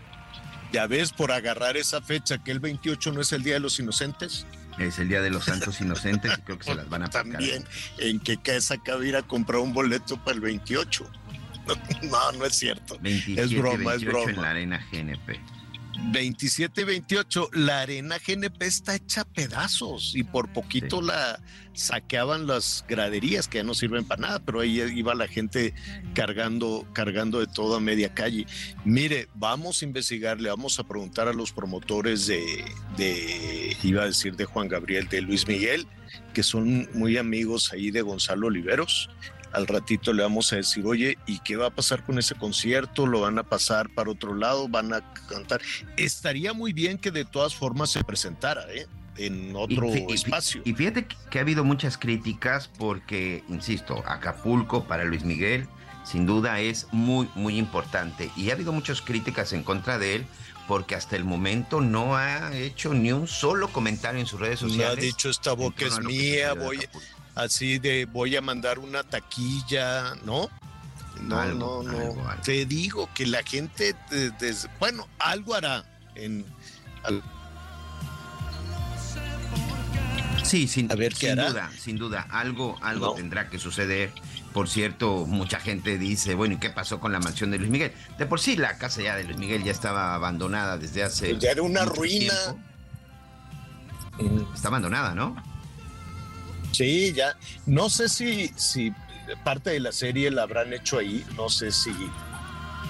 Ya ves, por agarrar esa fecha, que el 28 no es el Día de los Inocentes. Es el Día de los Santos Inocentes y creo que se las van a *laughs* aplicar. También, ¿en qué casa acaba ir a comprar un boleto para el 28? *laughs* No, no es cierto. 27 es broma, es 28 en broma. la Arena GNP. 27 y 28, la arena GNP está hecha a pedazos y por poquito la saqueaban las graderías que ya no sirven para nada, pero ahí iba la gente cargando, cargando de toda media calle. Mire, vamos a investigarle, vamos a preguntar a los promotores de, de, iba a decir de Juan Gabriel, de Luis Miguel, que son muy amigos ahí de Gonzalo Oliveros. Al ratito le vamos a decir, oye, ¿y qué va a pasar con ese concierto? ¿Lo van a pasar para otro lado? ¿Van a cantar? Estaría muy bien que de todas formas se presentara, ¿eh? En otro espacio. Y fíjate que- ha habido muchas críticas porque, insisto, Acapulco para Luis Miguel sin duda es muy, muy importante. Y ha habido muchas críticas en contra de él porque hasta el momento no ha hecho ni un solo comentario en sus redes Me ha sociales. dicho esta boca es mía, voy Acapulco. Así de voy a mandar una taquilla, ¿no? No, Algo, no, no. algo, algo. Te digo que la gente, de- bueno, algo hará en al- Sí, sin, A ver qué sin hará. duda, sin duda, algo, algo No. tendrá que suceder. Por cierto, mucha gente dice, bueno, ¿y qué pasó con la mansión de Luis Miguel? De por sí, la casa ya de Luis Miguel ya estaba abandonada desde hace. Ya era una mucho ruina. tiempo. Está abandonada, ¿no? Sí, ya. No sé si, si parte de la serie la habrán hecho ahí, no sé si,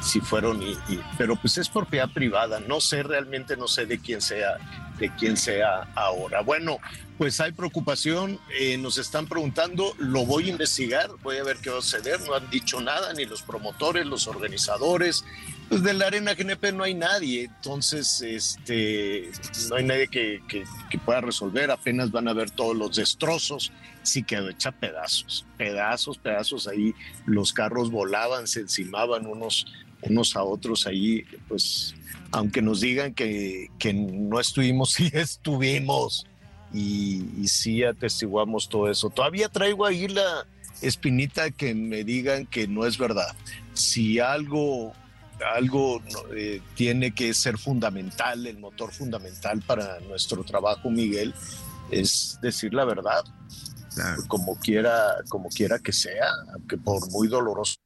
si fueron y, pero pues es propiedad privada, no sé realmente, no sé de quién sea, de quién sea ahora. Bueno, pues hay preocupación, eh, nos están preguntando, lo voy a investigar, voy a ver qué va a suceder, no han dicho nada, ni los promotores, los organizadores, pues de la Arena GNP no hay nadie, entonces este, no hay nadie que, que, pueda resolver, apenas van a ver todos los destrozos, sí quedó hecha pedazos, pedazos, pedazos ahí, los carros volaban, se encimaban unos, unos a otros ahí, pues aunque nos digan que, que no estuvimos, *laughs* sí estuvimos y, sí atestiguamos todo eso. Todavía traigo ahí la espinita que me digan que no es verdad. Si algo, algo eh, tiene que ser fundamental, el motor fundamental para nuestro trabajo, Miguel, es decir la verdad. Como quiera, como quiera que sea, aunque por muy doloroso.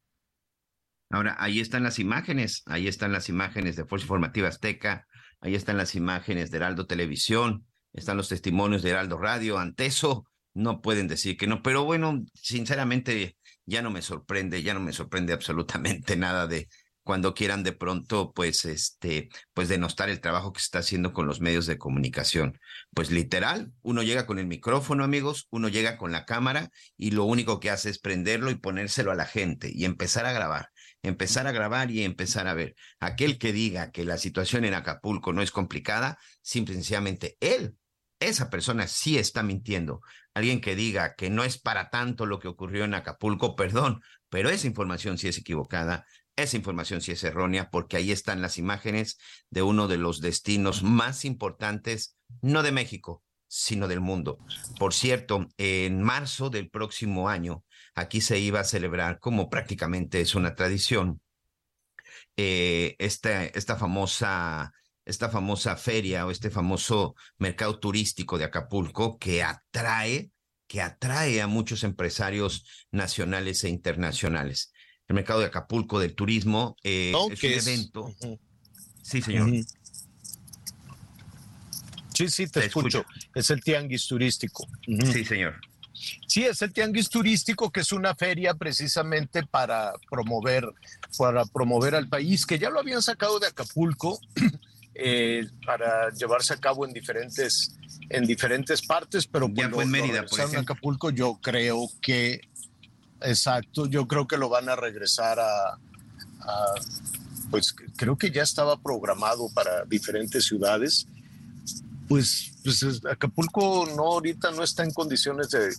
Ahora, ahí están las imágenes, ahí están las imágenes de Fuerza Informativa Azteca, ahí están las imágenes de Heraldo Televisión, están los testimonios de Heraldo Radio, ante eso no pueden decir que no, pero bueno, sinceramente ya no me sorprende, ya no me sorprende absolutamente *laughs* nada de cuando quieran de pronto, pues, este, pues denostar el trabajo que se está haciendo con los medios de comunicación. Pues literal, uno llega con el micrófono, amigos, uno llega con la cámara y lo único que hace es prenderlo y ponérselo a la gente y empezar a grabar empezar a grabar y empezar a ver. Aquel que diga que la situación en Acapulco no es complicada, simplemente él esa persona sí está mintiendo. Alguien que diga que no es para tanto lo que ocurrió en Acapulco, perdón, pero esa información sí es equivocada, esa información sí es errónea, porque ahí están las imágenes de uno de los destinos más importantes, no de México, sino del mundo. Por cierto, en marzo del próximo año, aquí se iba a celebrar, como prácticamente es una tradición, eh, esta, esta famosa esta famosa feria o este famoso mercado turístico de Acapulco que atrae, que atrae a muchos empresarios nacionales e internacionales. El mercado de Acapulco del turismo eh, es un evento. Sí, señor. Sí, sí, te, escucho. Es el tianguis turístico. Sí, señor. Sí, es el tianguis turístico, que es una feria precisamente para promover, para promover al país, que ya lo habían sacado de Acapulco *clears throat* eh, para llevarse a cabo en diferentes, en diferentes partes, pero ya fue en Mérida, por en Acapulco, yo creo que, exacto, yo creo que lo van a regresar a, pues creo que ya estaba programado para diferentes ciudades. Pues, pues Acapulco no ahorita no está en condiciones de,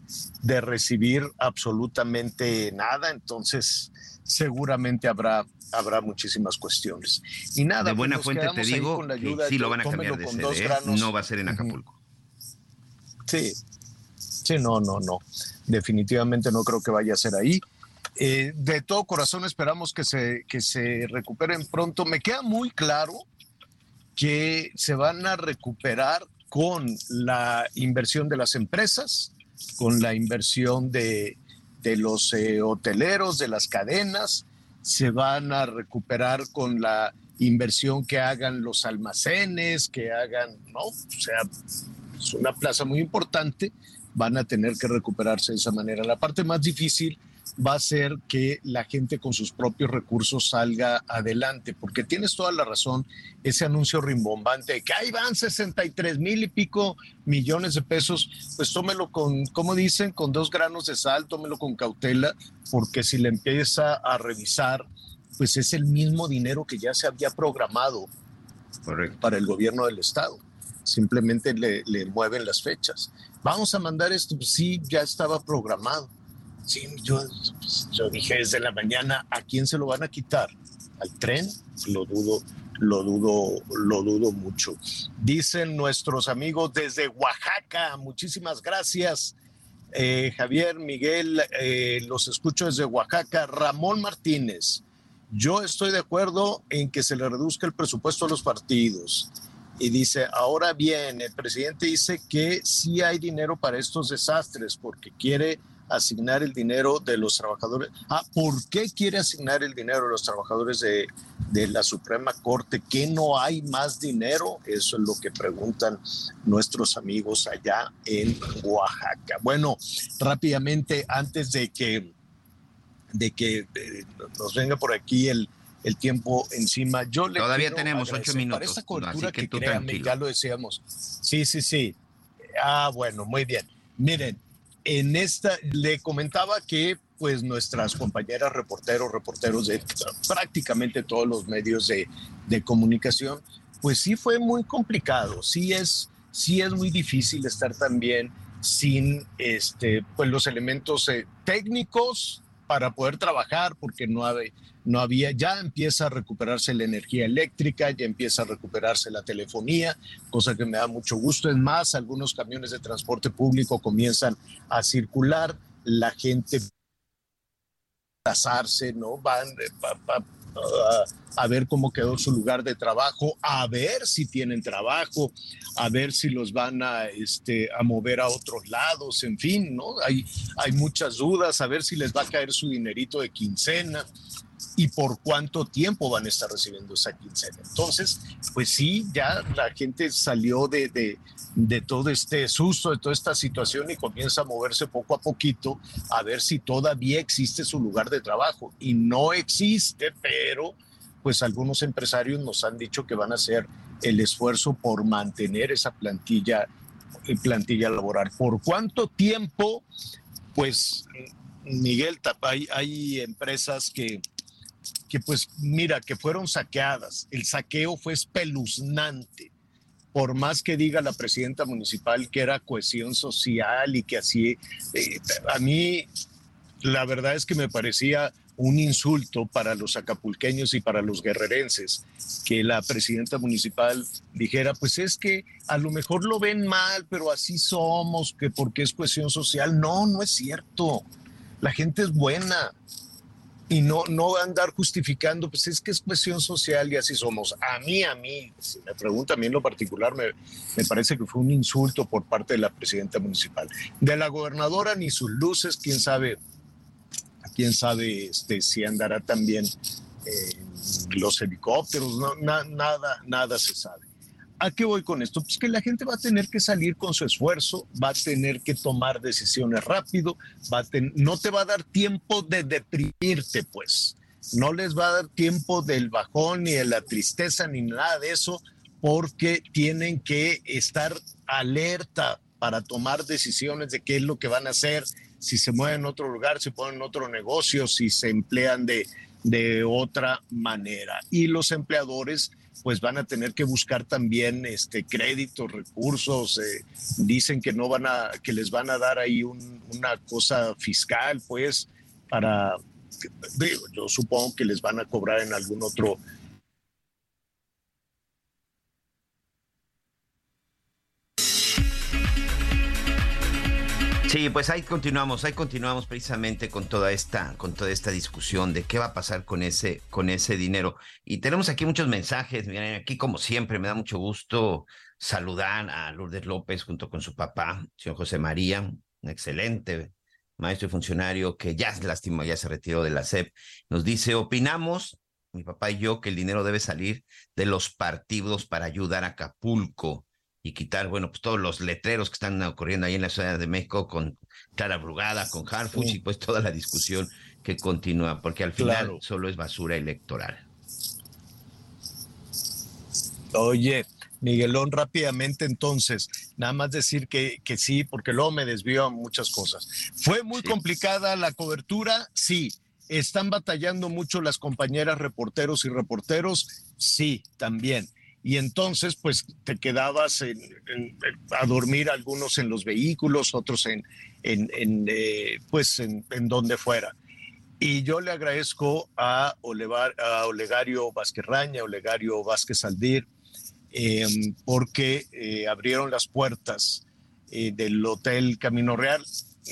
de recibir absolutamente nada, entonces seguramente habrá habrá muchísimas cuestiones. Y nada, de buena pues fuente te digo que sí lo van a cambiar de sede, ¿eh? no va a ser en Acapulco. Sí, no, no, no. Definitivamente no creo que vaya a ser ahí. Eh, de todo corazón esperamos que se, que se recuperen pronto. Me queda muy claro que se van a recuperar con la inversión de las empresas, con la inversión de, de los eh, hoteleros, de las cadenas, se van a recuperar con la inversión que hagan los almacenes, que hagan, ¿no? O sea, es una plaza muy importante, van a tener que recuperarse de esa manera. La parte más difícil va a ser que la gente con sus propios recursos salga adelante, porque tienes toda la razón, ese anuncio rimbombante de que ahí van 63 mil y pico millones de pesos, pues tómelo con, como dicen, con dos granos de sal, tómelo con cautela, porque si le empieza a revisar, pues es el mismo dinero que ya se había programado para el gobierno del Estado. Simplemente le, mueven las fechas. Vamos a mandar esto, pues sí, ya estaba programado Sí, yo, yo dije desde la mañana, ¿a quién se lo van a quitar? ¿Al tren? Lo dudo, lo dudo, lo dudo mucho. Dicen nuestros amigos desde Oaxaca, muchísimas gracias. Eh, Javier, Miguel, eh, los escucho desde Oaxaca. Ramón Martínez, yo estoy de acuerdo en que se le reduzca el presupuesto a los partidos. Y dice, ahora bien, el presidente dice que sí hay dinero para estos desastres porque quiere asignar el dinero de los trabajadores. Ah, ¿por qué quiere asignar el dinero de los trabajadores de, de la Suprema Corte que no hay más dinero? Eso es lo que preguntan nuestros amigos allá en Oaxaca. Bueno, rápidamente, antes de que, de que eh, nos venga por aquí el, el tiempo encima, yo le Todavía tenemos ocho minutos, Para esta cobertura así que que, tú créanme, tranquilo. ya lo decíamos. Sí, sí, sí. Ah, bueno, muy bien. Miren, en esta le comentaba que pues nuestras compañeras reporteros, reporteros de prácticamente todos los medios de, de comunicación, pues sí fue muy complicado, sí es, sí es muy difícil estar también sin este, pues los elementos eh, técnicos para poder trabajar, porque no había, no había, ya empieza a recuperarse la energía eléctrica, ya empieza a recuperarse la telefonía, cosa que me da mucho gusto. Es más, algunos camiones de transporte público comienzan a circular, la gente casarse, ¿no? Van eh, a ver cómo quedó su lugar de trabajo, a ver si tienen trabajo, a ver si los van a, este, a mover a otros lados, en fin, ¿no? Hay, hay muchas dudas, a ver si les va a caer su dinerito de quincena y por cuánto tiempo van a estar recibiendo esa quincena. Entonces, pues sí, ya la gente salió de, de, de todo este susto, de toda esta situación y comienza a moverse poco a poquito a ver si todavía existe su lugar de trabajo. Y no existe, pero pues algunos empresarios nos han dicho que van a hacer el esfuerzo por mantener esa plantilla, eh, plantilla laboral. ¿Por cuánto tiempo? Pues, Miguel, hay, hay empresas que, que pues mira, que fueron saqueadas. El saqueo fue espeluznante. Por más que diga la presidenta municipal que era cohesión social y que así, eh, a mí la verdad es que me parecía un insulto para los acapulqueños y para los guerrerenses que la presidenta municipal dijera, pues es que a lo mejor lo ven mal, pero así somos, que porque es cohesión social. No, no es cierto. La gente es buena y no, no andar justificando, pues es que es cuestión social y así somos. A mí, a mí, si me pregunta a mí en lo particular, me, me parece que fue un insulto por parte de la presidenta municipal. De la gobernadora ni sus luces, quién sabe, quién sabe este, si andará también eh, los helicópteros, nada, nada se sabe. ¿A qué voy con esto? Pues que la gente va a tener que salir con su esfuerzo, va a tener que tomar decisiones rápido, va a ten- no te va a dar tiempo de deprimirte, pues. No les va a dar tiempo del bajón, ni de la tristeza, ni nada de eso, porque tienen que estar alerta para tomar decisiones de qué es lo que van a hacer, si se mueven a otro lugar, si ponen otro negocio, si se emplean de, de otra manera. Y los empleadores pues van a tener que buscar también este créditos, recursos, eh, dicen que no van a, que les van a dar ahí un- una cosa fiscal, pues, para, digo, yo supongo que les van a cobrar en algún otro Sí, pues ahí continuamos, ahí continuamos precisamente con toda esta, con toda esta discusión de qué va a pasar con ese, con ese dinero. Y tenemos aquí muchos mensajes. Miren, aquí como siempre me da mucho gusto saludar a Lourdes López junto con su papá, señor José María, un excelente maestro y funcionario que ya es lástima, ya se retiró de la SEP. Nos dice, opinamos, mi papá y yo, que el dinero debe salir de los partidos para ayudar a Acapulco y quitar, bueno, pues todos los letreros que están ocurriendo ahí en la Ciudad de México con Clara Brugada, con Harfuch Sí. y pues toda la discusión que continúa, porque al final Claro. solo es basura electoral. Oye, Miguelón, rápidamente entonces, nada más decir que, que sí, porque luego me desvío a muchas cosas. ¿Fue muy complicada la cobertura? Sí. ¿Están batallando mucho las compañeras reporteros y reporteros? Sí, también. Y entonces, pues te quedabas a dormir algunos en los vehículos, otros en, en, eh, pues en, donde fuera. Y yo le agradezco a, Olevar- Olegario Vázquez Raña, Olegario Vázquez Aldir, eh, porque eh, abrieron las puertas eh, del Hotel Camino Real.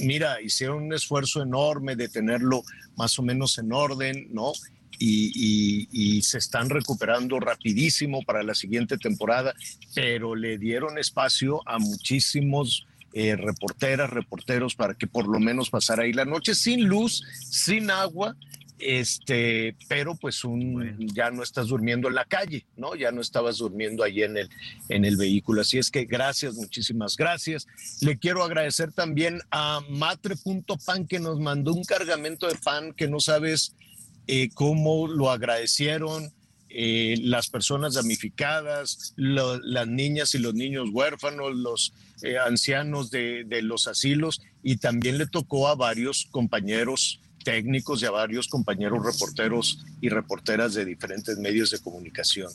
Mira, hicieron un esfuerzo enorme de tenerlo más o menos en orden, ¿no? Y, y- y se están recuperando rapidísimo para la siguiente temporada, pero le dieron espacio a muchísimos eh, reporteras, reporteros para que por lo menos pasara ahí la noche sin luz, sin agua este, pero pues un, ya no estás durmiendo en la calle, ¿no? Ya no estabas durmiendo ahí en el, en el vehículo. Así es que gracias, muchísimas gracias. Le quiero agradecer también a Matre.pan que nos mandó un cargamento de pan que no sabes eh, cómo lo agradecieron. Eh, las personas damnificadas, las niñas y los niños huérfanos, los eh, ancianos de, de los asilos, y también le tocó a varios compañeros técnicos y a varios compañeros reporteros y reporteras de diferentes medios de comunicación.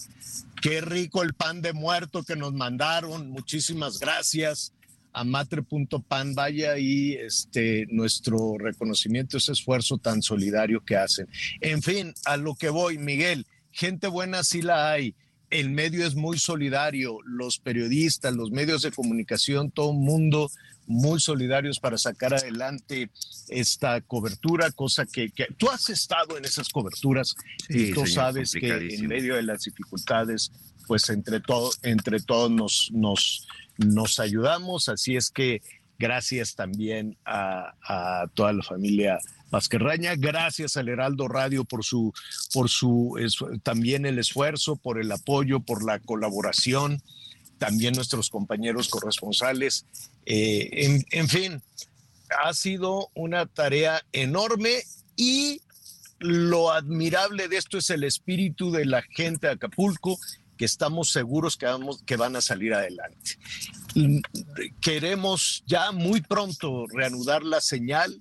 Qué rico el pan de muerto que nos mandaron. Muchísimas gracias a matre.pan. Vaya y este, nuestro reconocimiento, ese esfuerzo tan solidario que hacen. En fin, a lo que voy, Miguel, gente buena sí la hay. El medio es muy solidario, los periodistas, los medios de comunicación, todo el mundo muy solidarios para sacar adelante esta cobertura, cosa que, tú has estado en esas coberturas y tú sabes que en medio de las dificultades, pues entre, todo, entre todos nos, nos, nos ayudamos, así es que gracias también a, toda la familia Pasquerraña, gracias al Heraldo Radio por su, por su también el esfuerzo, por el apoyo, por la colaboración también nuestros compañeros corresponsales. Eh, en, fin, ha sido una tarea enorme y lo admirable de esto es el espíritu de la gente de Acapulco, que estamos seguros que, vamos, que van a salir adelante. Queremos ya muy pronto reanudar la señal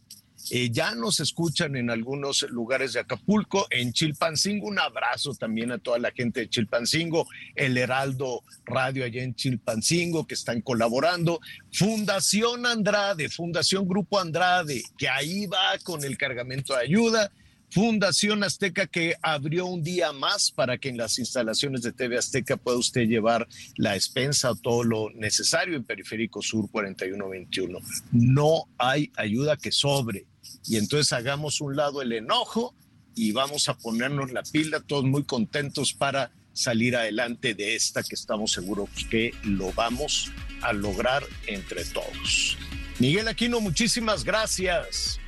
eh, ya nos escuchan en algunos lugares de Acapulco, en Chilpancingo. Un abrazo también a toda la gente de Chilpancingo, el Heraldo Radio allá en Chilpancingo que están colaborando. Fundación Andrade, Fundación Grupo Andrade, que ahí va con el cargamento de ayuda. Fundación Azteca que abrió un día más para que en las instalaciones de TV Azteca pueda usted llevar la despensa o todo lo necesario en Periférico Sur 4121. No hay ayuda que sobre y entonces hagamos un lado el enojo y vamos a ponernos la pila, todos muy contentos para salir adelante de esta que estamos seguros que lo vamos a lograr entre todos. Miguel Aquino, muchísimas gracias.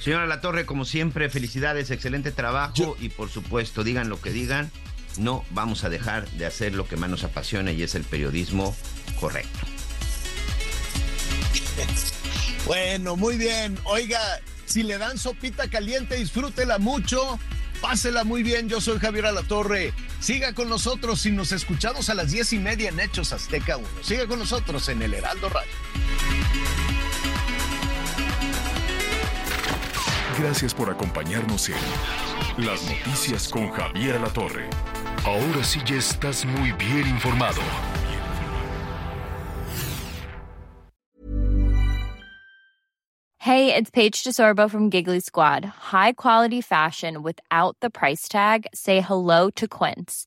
Señora La Torre, como siempre, felicidades, excelente trabajo y por supuesto, digan lo que digan, no vamos a dejar de hacer lo que más nos apasiona y es el periodismo correcto. *laughs* Bueno, muy bien. Oiga, si le dan sopita caliente, disfrútela mucho. Pásela muy bien, yo soy Javier Alatorre. Siga con nosotros y nos escuchamos a las diez y media en Hechos Azteca 1. Siga con nosotros en el Heraldo Radio. Gracias por acompañarnos en Las Noticias con Javier Alatorre. Ahora sí ya estás muy bien informado. Hey, it's Paige DeSorbo from Giggly Squad. High quality fashion without the price tag. Say hello to Quince.